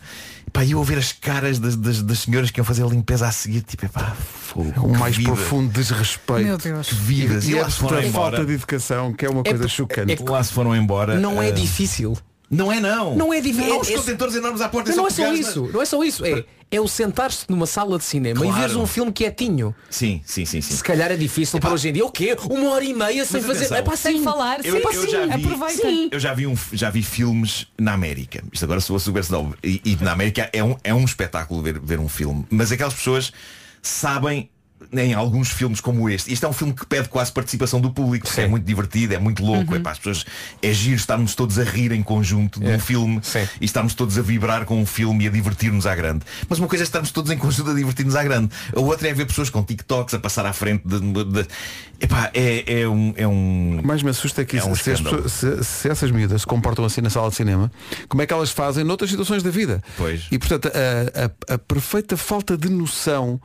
Pá, e eu ver as caras das, das, das senhoras que iam fazer a limpeza a seguir, tipo, epá, fogo, O que mais vida, profundo desrespeito. Meu Deus. Que vidas. E, E e lá se foram embora. falta de educação, que é uma coisa por- chocante. é que- Lá se foram embora. Não é uh, difícil. Não é não. Não é uns É- é- contentores enormes à porta. E não é só isso. Não é só isso. É, é o sentar-se numa sala de cinema e Claro. veres um filme quietinho. Sim, sim, sim, sim. Se calhar é difícil para hoje em dia. O quê? Uma hora e meia sem Mas fazer. atenção. É para Sem falar, Eu, sim, eu já vi, aproveita. Sim. eu já vi, um, já vi filmes na América. Isto agora sou super snob. E, e na América é um, é um espetáculo ver, ver um filme. Mas aquelas pessoas sabem em alguns filmes como este. Isto é um filme que pede quase participação do público, é muito divertido, é muito louco, é para as pessoas é giro estarmos todos a rir em conjunto de um filme e estarmos todos a vibrar com um filme e a divertir-nos à grande. Mas uma coisa é estarmos todos em conjunto a divertir-nos à grande. A outra é ver pessoas com TikToks a passar à frente de. de- Epá, é, é um. É um... O que mais me assusta é que É um se, pessoas- se- se essas miúdas se comportam assim na sala de cinema, como é que elas fazem noutras situações da vida? Pois. E portanto, a, a- a perfeita falta de noção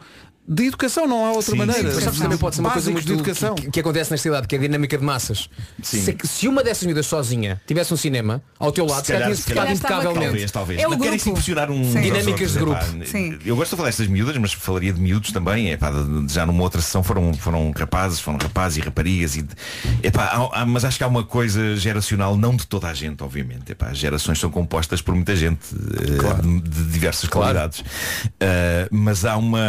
de educação, não há outra Sim, maneira. sim, Mas sabes, também pode ser uma coisa Básicos muito de educação. que, que acontece nesta cidade, que é a dinâmica de massas. Sim. Se, se uma dessas medidas sozinha tivesse um cinema ao teu lado, se calhar tinha-se ficado impecavelmente. Talvez, talvez. É o Não querem se grupo. impressionar um Sim. Dinâmicas de grupo. Sim. Eu gosto de falar destas miúdas, mas falaria de miúdos também. Epá, de- de- já numa outra sessão foram, foram rapazes, foram rapazes e raparigas. E, epá, há- há- mas acho que há uma coisa geracional, não de toda a gente, obviamente. Epá, as gerações são compostas por muita gente eh, de, de diversas Claro. qualidades. Uh, mas há uma,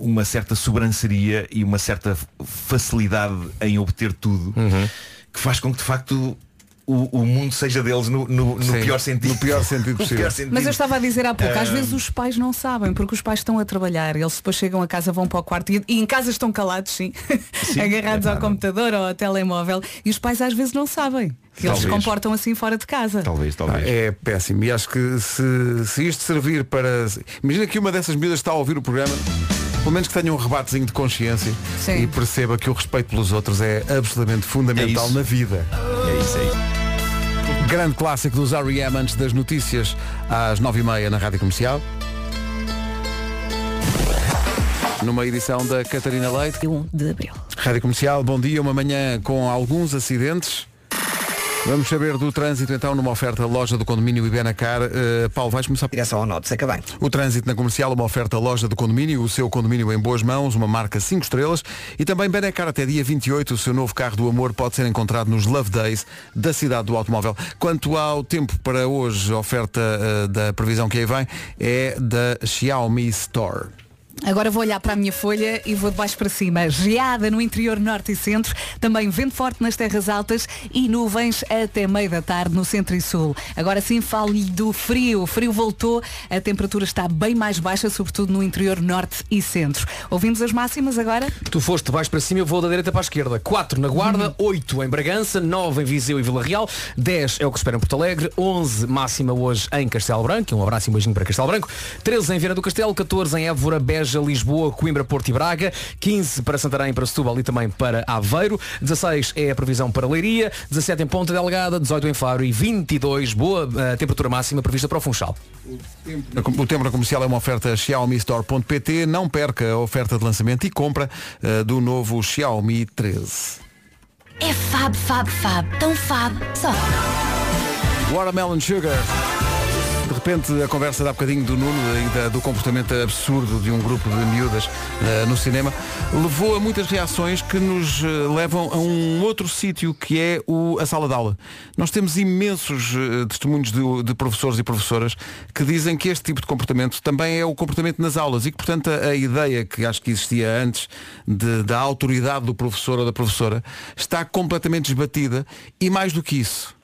uma certa sobranceria e uma certa facilidade em obter tudo Uhum. que faz com que de facto o, o mundo seja deles no, no- no Sim, pior sentido. no pior sentido possível. pior sentido. Mas eu estava a dizer há pouco, às Ah. vezes os pais não sabem, porque os pais estão a trabalhar, eles depois chegam a casa, vão para o quarto e, e em casa estão calados, sim, agarrados é ao computador ou ao telemóvel, e os pais às vezes não sabem que eles se comportam assim fora de casa. Talvez, Ah, talvez. É péssimo. E acho que se, se isto servir para. Imagina que uma dessas miúdas está a ouvir o programa, pelo menos que tenha um rebatezinho de consciência Sim. e perceba que o respeito pelos outros é absolutamente fundamental É na vida. É isso, é isso. Grande clássico dos R.E.M. antes das notícias às 9h30 na Rádio Comercial. Numa edição da Catarina Leite. 1 de Abril. Rádio Comercial, bom dia, uma manhã com alguns acidentes. Vamos saber do trânsito então numa oferta loja do condomínio Ibenacar. Uh, Paulo, vais começar Direção ao norte, seca bem. o trânsito na comercial, uma oferta loja do condomínio, o seu condomínio em boas mãos, uma marca 5 estrelas e também Benacar até dia 28, o seu novo carro do amor pode ser encontrado nos Love Days da cidade do automóvel. Quanto ao tempo para hoje, a oferta eh, da previsão que aí vem é da Xiaomi Store. Agora vou olhar para a minha folha e vou de baixo para cima. Geada no interior norte e centro, também vento forte nas terras altas e nuvens até meio da tarde no centro e sul. Agora sim falo-lhe do frio. O frio voltou, a temperatura está bem mais baixa, sobretudo no interior norte e centro. Ouvimos as máximas agora? Tu foste de baixo para cima, eu vou da direita para a esquerda. 4 na Guarda, 8 em Bragança, 9 em Viseu e Vila Real, 10 é o que se espera em Porto Alegre, 11 máxima hoje em Castelo Branco, um abraço e um beijinho para Castelo Branco, 13 em Viana do Castelo, 14 em Évora, Beja, Lisboa, Coimbra, Porto e Braga, 15 para Santarém, para Setúbal e também para Aveiro, 16 é a previsão para Leiria, 17 em Ponta Delgada, 18 em Faro e 22, boa eh, temperatura máxima prevista para o Funchal. O tempo na comercial é uma oferta Xiaomi Store.pt. Não perca a oferta de lançamento e compra eh, do novo Xiaomi 13. É fab, fab, fab. Tão fab. Só. Watermelon Sugar. De repente a conversa da bocadinho do Nuno e da- do comportamento absurdo de um grupo de miúdas eh, no cinema levou a muitas reações que nos eh, levam a um outro sítio que é o, a sala de aula. Nós temos imensos eh, testemunhos de, de professores e professoras que dizem que este tipo de comportamento também é o comportamento nas aulas e que portanto a, a ideia que acho que existia antes de- da autoridade do professor ou da professora está completamente esbatida e mais do que isso.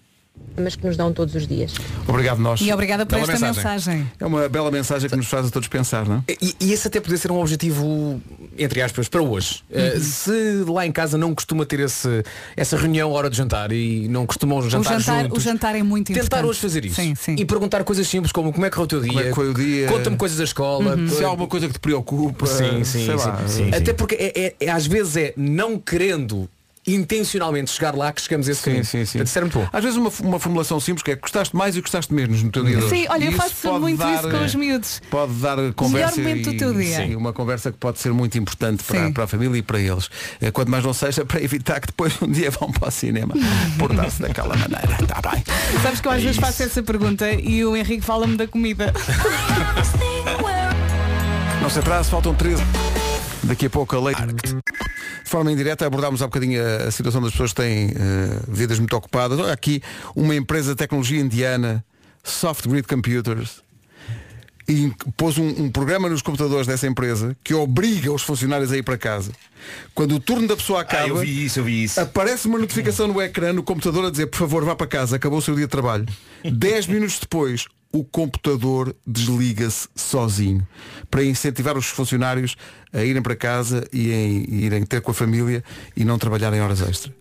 Mas que nos dão todos os dias. Obrigado nós. E obrigada por Bela esta mensagem. mensagem. É uma bela mensagem que nos faz a todos pensar, não é? E, e esse até poderia ser um objetivo, entre aspas, para hoje. Uh, se lá em casa não costuma ter esse, essa reunião à hora de jantar e não costumam O jantar, jantar, juntos, o jantar é muito tentar importante. hoje fazer isso. Sim, sim. E perguntar coisas simples como como é que foi o teu dia, Como é que foi o dia? conta-me coisas da escola. Se há alguma coisa que te preocupa, Sim, sim, sei sim. lá, Sim, Até porque é, é- é- às vezes é não querendo intencionalmente chegar lá que chegamos a esse Sim, caminho. sim, sim. Portanto, isso era muito bom. Às vezes uma, uma formulação simples que é gostaste mais e gostaste menos no teu dia. Sim, olha, E eu faço pode muito dar, isso com os miúdos. Pode dar conversa momento e, do teu dia. Sim, uma conversa que pode ser muito importante para, para a família e para eles. Eh, Quanto mais não seja, para evitar que depois um dia vão para o cinema portar-se daquela maneira. Está bem. Sabes que eu às vezes faço essa pergunta e o Henrique fala-me da comida. Não se atrase, faltam 13. Daqui a pouco a lei. De forma indireta abordámos há bocadinho a, situação das pessoas que têm eh, vidas muito ocupadas. Olha aqui uma empresa de tecnologia indiana, Softgrid Computers, e pôs um, um programa nos computadores dessa empresa que obriga os funcionários a ir para casa. Quando o turno da pessoa acaba, Ah, eu vi isso, eu vi isso. aparece uma notificação no ecrã, no computador, a dizer, por favor, vá para casa, acabou o seu dia de trabalho. Dez minutos depois, o computador desliga-se sozinho para incentivar os funcionários a irem para casa e em- e irem ter com a família e não trabalharem horas extra.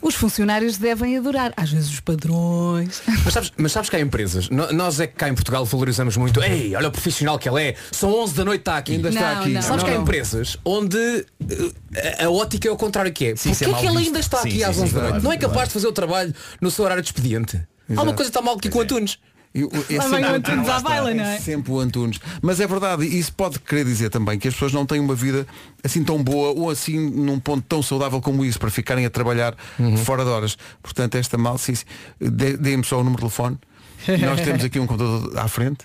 Os funcionários devem adorar. Às vezes os padrões. Mas sabes, mas sabes que há empresas, no- nós é que cá em Portugal valorizamos muito, ei, olha o profissional que ele é, são 11 da noite está aqui. Ainda está Não, aqui. não. Sabes Não, que há empresas onde eh, a, a ótica é o contrário que é. Sim, isso Porquê é que visto. ainda está Sim, aqui sim, às sim, 11 da claro, noite? Não é claro. capaz de fazer o trabalho no seu horário de expediente. Alguma coisa está mal aqui com o Antunes. O- é Lá o Antunes à baila, não é? sempre o Antunes. Mas é verdade, e isso pode querer dizer também que as pessoas não têm uma vida assim tão boa ou assim num ponto tão saudável como isso para ficarem a trabalhar fora de horas. Portanto, esta mal, sim, sim. Dê-me só o número de telefone. Nós temos aqui um computador à frente.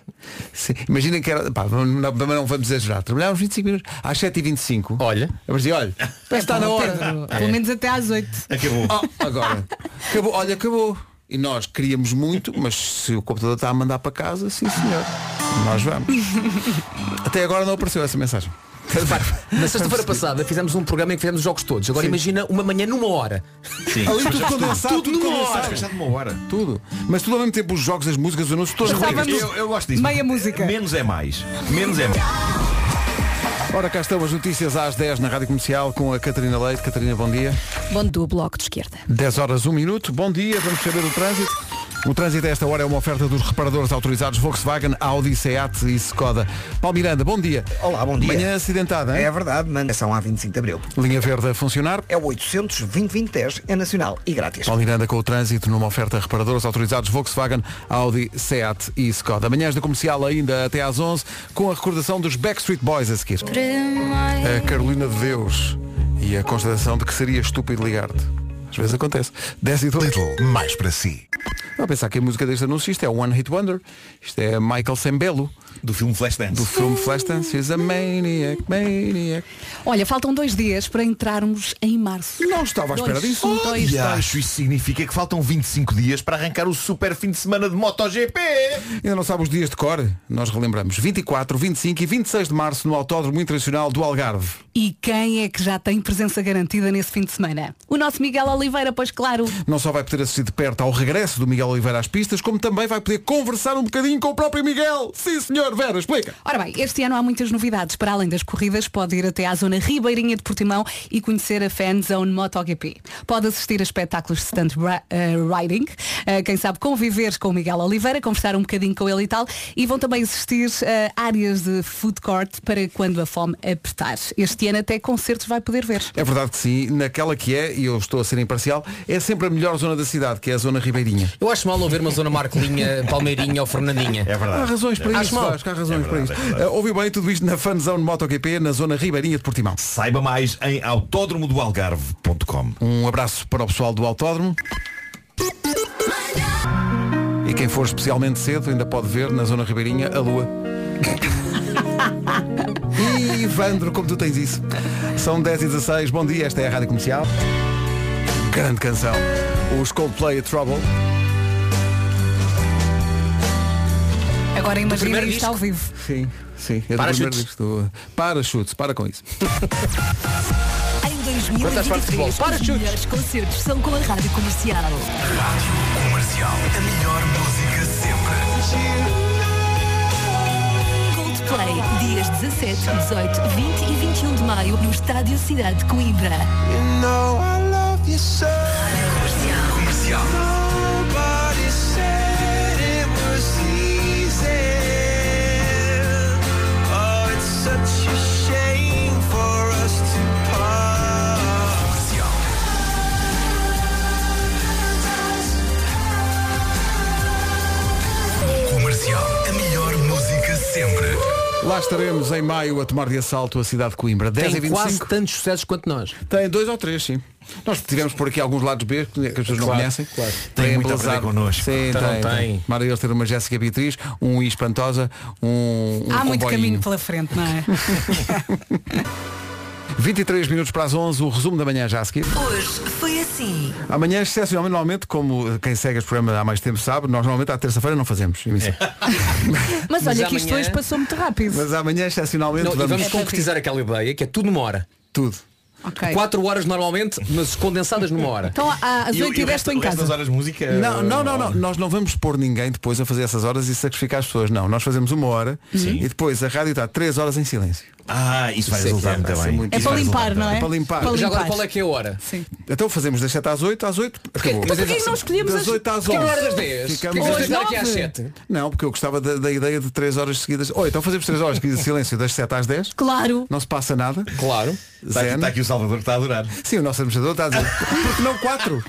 Sim. Imaginem que era. Pá, não, não não vamos exagerar. Trabalhámos 25 minutos às 7h25. Olha. Eu dizia, olha, parece que está na hora. Pedro, Pelo menos até às 8. Acabou. Oh, agora, acabou, olha, acabou. E nós queríamos muito, mas se o computador está a mandar para casa, sim senhor. Nós vamos. Até agora não apareceu essa mensagem. Na sexta-feira passada fizemos um programa em que fizemos os jogos todos. Agora imagina uma manhã numa hora. Sim. Ali tudo condensado, tudo Tudo numa condensado. hora. Fechaste numa hora. Tudo. Mas tudo ao mesmo tempo, os jogos, as músicas, os anúncios, todos. Eu, eu gosto disso. Meia música. Menos é mais. Menos é mais. Ora, cá estão as notícias às 10 na Rádio Comercial com a Catarina Leite. Catarina, bom dia. Bom do bloco de esquerda. 10 horas, 1 minuto. Bom dia, vamos saber o trânsito. O trânsito a esta hora é uma oferta dos reparadores autorizados Volkswagen, Audi, Seat e Skoda. Paulo Miranda, bom dia. Olá, bom dia. Manhã acidentada, hein? É verdade, manutenção a 25 de Abril. Linha verde a funcionar. É o 800 2010 é nacional e grátis. Paulo Miranda com o trânsito numa oferta a reparadores autorizados Volkswagen, Audi, Seat e Skoda. Manhãs da comercial ainda até às 11 com a recordação dos Backstreet Boys a seguir. A Carolina de Deus e a constatação de que seria estúpido ligar-te. Às vezes acontece. 10 e 2. mais para si. Vou pensar que a música deste anúncio isto é One Hit Wonder. Isto é Michael Sembello, Do filme Flashdance. do filme Flashdance. He's a maniac, maniac. Olha, faltam dois dias para entrarmos em março. Não estava à espera Dois. disso. Dois, E dois. acho isso significa que faltam 25 dias para arrancar o super fim de semana de MotoGP. Ainda não sabe os dias de cor? Nós relembramos. 24, 25 e 26 de março no Autódromo Internacional do Algarve. E quem é que já tem presença garantida nesse fim de semana? O nosso Miguel Oliveira, pois claro. Não só vai poder assistir de perto ao regresso do Miguel Oliveira às pistas, como também vai poder conversar um bocadinho com o próprio Miguel. Sim, senhor. Vera, explica. Ora bem, este ano há muitas novidades. Para além das corridas, pode ir até à zona ribeirinha de Portimão e conhecer a Fan Zone MotoGP. Pode assistir a espetáculos de stunt eh, riding, eh, quem sabe conviver com o Miguel Oliveira, conversar um bocadinho com ele e tal, e vão também assistir eh, áreas de food court para quando a fome apertar. Este ano até concertos vai poder ver. É verdade que sim, naquela que é, e eu estou a ser imparcial, é sempre a melhor zona da cidade, que é a zona ribeirinha. Eu acho mal não ver uma zona Marcolinha, Palmeirinha ou Fernandinha. É Há verdade. razões para Acho isso, mal. Vasco, há razões É para verdade, isso. é. Uh, ouviu bem tudo isto na Fanzone MotoGP, na zona ribeirinha de Portimão. Saiba mais em autódromodoalgarve.com. Um abraço para o pessoal do Autódromo. E quem for especialmente cedo ainda pode ver na zona ribeirinha a lua. e Vandro, como tu tens isso. São 10 e 16 bom dia, esta é a Rádio Comercial. Grande canção. Os Coldplay Trouble. Agora imagina isto disco? ao vivo. Sim, sim. É do Para chutes. disco Para chutes, para com isso. Em Quantas partes de 2023, futebol? Para, os chutes. melhores concertos são com a Rádio Comercial. Comercial. A melhor música sempre. Coldplay, dias 17, 18, 20 e 21 de maio, no Estádio Cidade de Coimbra. Comercial. Comercial. Lá estaremos em maio a tomar de assalto a cidade de Coimbra. 10 e Tem quase 25. tantos sucessos quanto nós. Tem dois ou três, sim. Nós tivemos por aqui alguns lados B que as pessoas não Claro, conhecem. claro. Tem muito a aprender connosco. Sim, Então tem, tem. tem. Mara eles ter uma Jéssica Beatriz, um I espantosa, um, um Há muito comboinho. caminho pela frente, não é? 23 minutos para as 11, o resumo da manhã já a seguir. Hoje foi assim. Amanhã, excepcionalmente, normalmente, como quem segue este programa há mais tempo sabe, nós normalmente à terça-feira não fazemos emissão. Mas, Mas olha que isto amanhã- hoje passou muito rápido. Mas amanhã, excepcionalmente, Não, vamos, vamos concretizar aquela ideia que é tudo numa hora. tudo. Ok. 4 horas normalmente, mas condensadas numa hora. Então às E o- 8 e e o 10 resto- estou em casa. horas de música. Não, não, não, não. Nós não vamos pôr ninguém depois a fazer essas horas e sacrificar as pessoas. Não, nós fazemos uma hora Sim. e depois a rádio está três horas em silêncio. Ah, isso vai Isso é que resultar é, muito vai bem. muito- É para vai limpar, resultar não é? É para limpar. Para Já agora qual é que é a hora? Sim. Então fazemos das 7 às 8, às 8. Acabou. Mas Porquê que não escolhemos das as... 8 às Porquê 11. que não era das 10? Ficamos às não era aqui às nove. 7? Não, porque eu gostava da, da ideia de 3 horas seguidas. Ou então fazemos 3 horas seguidas de silêncio das 7 às 10. Claro. Não se passa nada. Claro. Está aqui, está aqui o Salvador que está a adorar. Sim, o nosso administrador está a dizer. Porque não 4?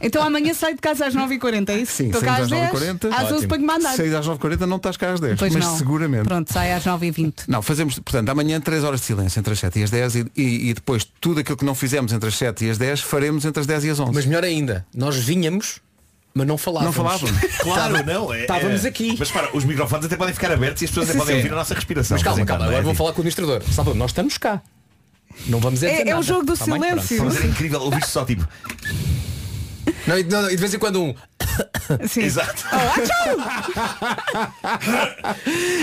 Então amanhã saio de casa às 9h40, é isso? Sim, Estou cá às às 10, 9h40. às 11 Ótimo. para me mandar. 6 às 9h40 não estás cá às 10. Pois mas não. seguramente. Pronto, sai às 9h20. Não, fazemos, portanto, amanhã 3 horas de silêncio entre as 7 e as 10 e, e- e depois tudo aquilo que não fizemos entre as 7 e as 10 faremos entre as 10 e as 11. Mas melhor ainda, nós vinhamos, mas não falávamos. Não falávamos. Claro, não. É, Estávamos é- aqui. Mas para, os microfones até podem ficar abertos e as pessoas até Sim, podem sim. ouvir a nossa respiração. Mas calma, calma, é agora vou falar com o administrador. Salvador, nós estamos cá. Não vamos É, é o jogo do Tá bem? silêncio. Pronto. Mas era incrível ouvir só tipo. Não, e, não, e de vez em quando um. Sim. Exato.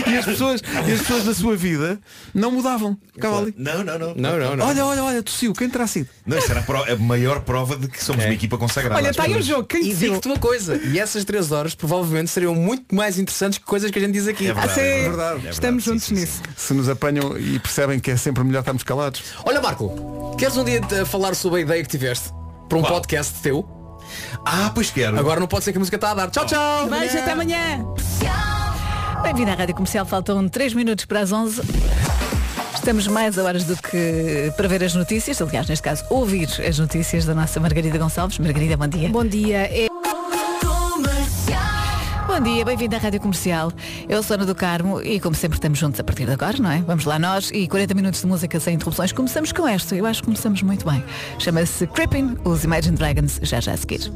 E as pessoas, e as pessoas da sua vida não mudavam. Ficava ali. Não, não, não. Não, não, não. Olha, olha, olha, tossiu, quem terá sido? Não, isso era a, maior prova de que somos É. uma equipa consagrada. Olha, está aí o coisas. jogo. Quem E digo-te uma coisa, e essas três horas provavelmente seriam muito mais interessantes que coisas que a gente diz aqui. É verdade, Ah, sim. é verdade. verdade. É Estamos juntos sim, sim, nisso. Se nos apanham e percebem que é sempre melhor estarmos calados. Olha Marco, queres um dia falar sobre a ideia que tiveste para um Qual? podcast teu? Ah, pois quero. Agora não pode ser que a música está a dar. Tchau, tchau! Beijo, até amanhã. Bem-vindo à Rádio Comercial, faltam 3 minutos para as 11. Estamos mais a horas do que para ver as notícias, aliás, neste caso, ouvir as notícias da nossa Margarida Gonçalves. Margarida, bom dia. Bom dia. É... Bom dia, bem-vindo à Rádio Comercial. Eu sou Ana do Carmo e como sempre estamos juntos a partir de agora, não é? Vamos lá nós e 40 minutos de música sem interrupções. Começamos com esta, eu acho que começamos muito bem. Chama-se Creeping, os Imagine Dragons, já já a seguir.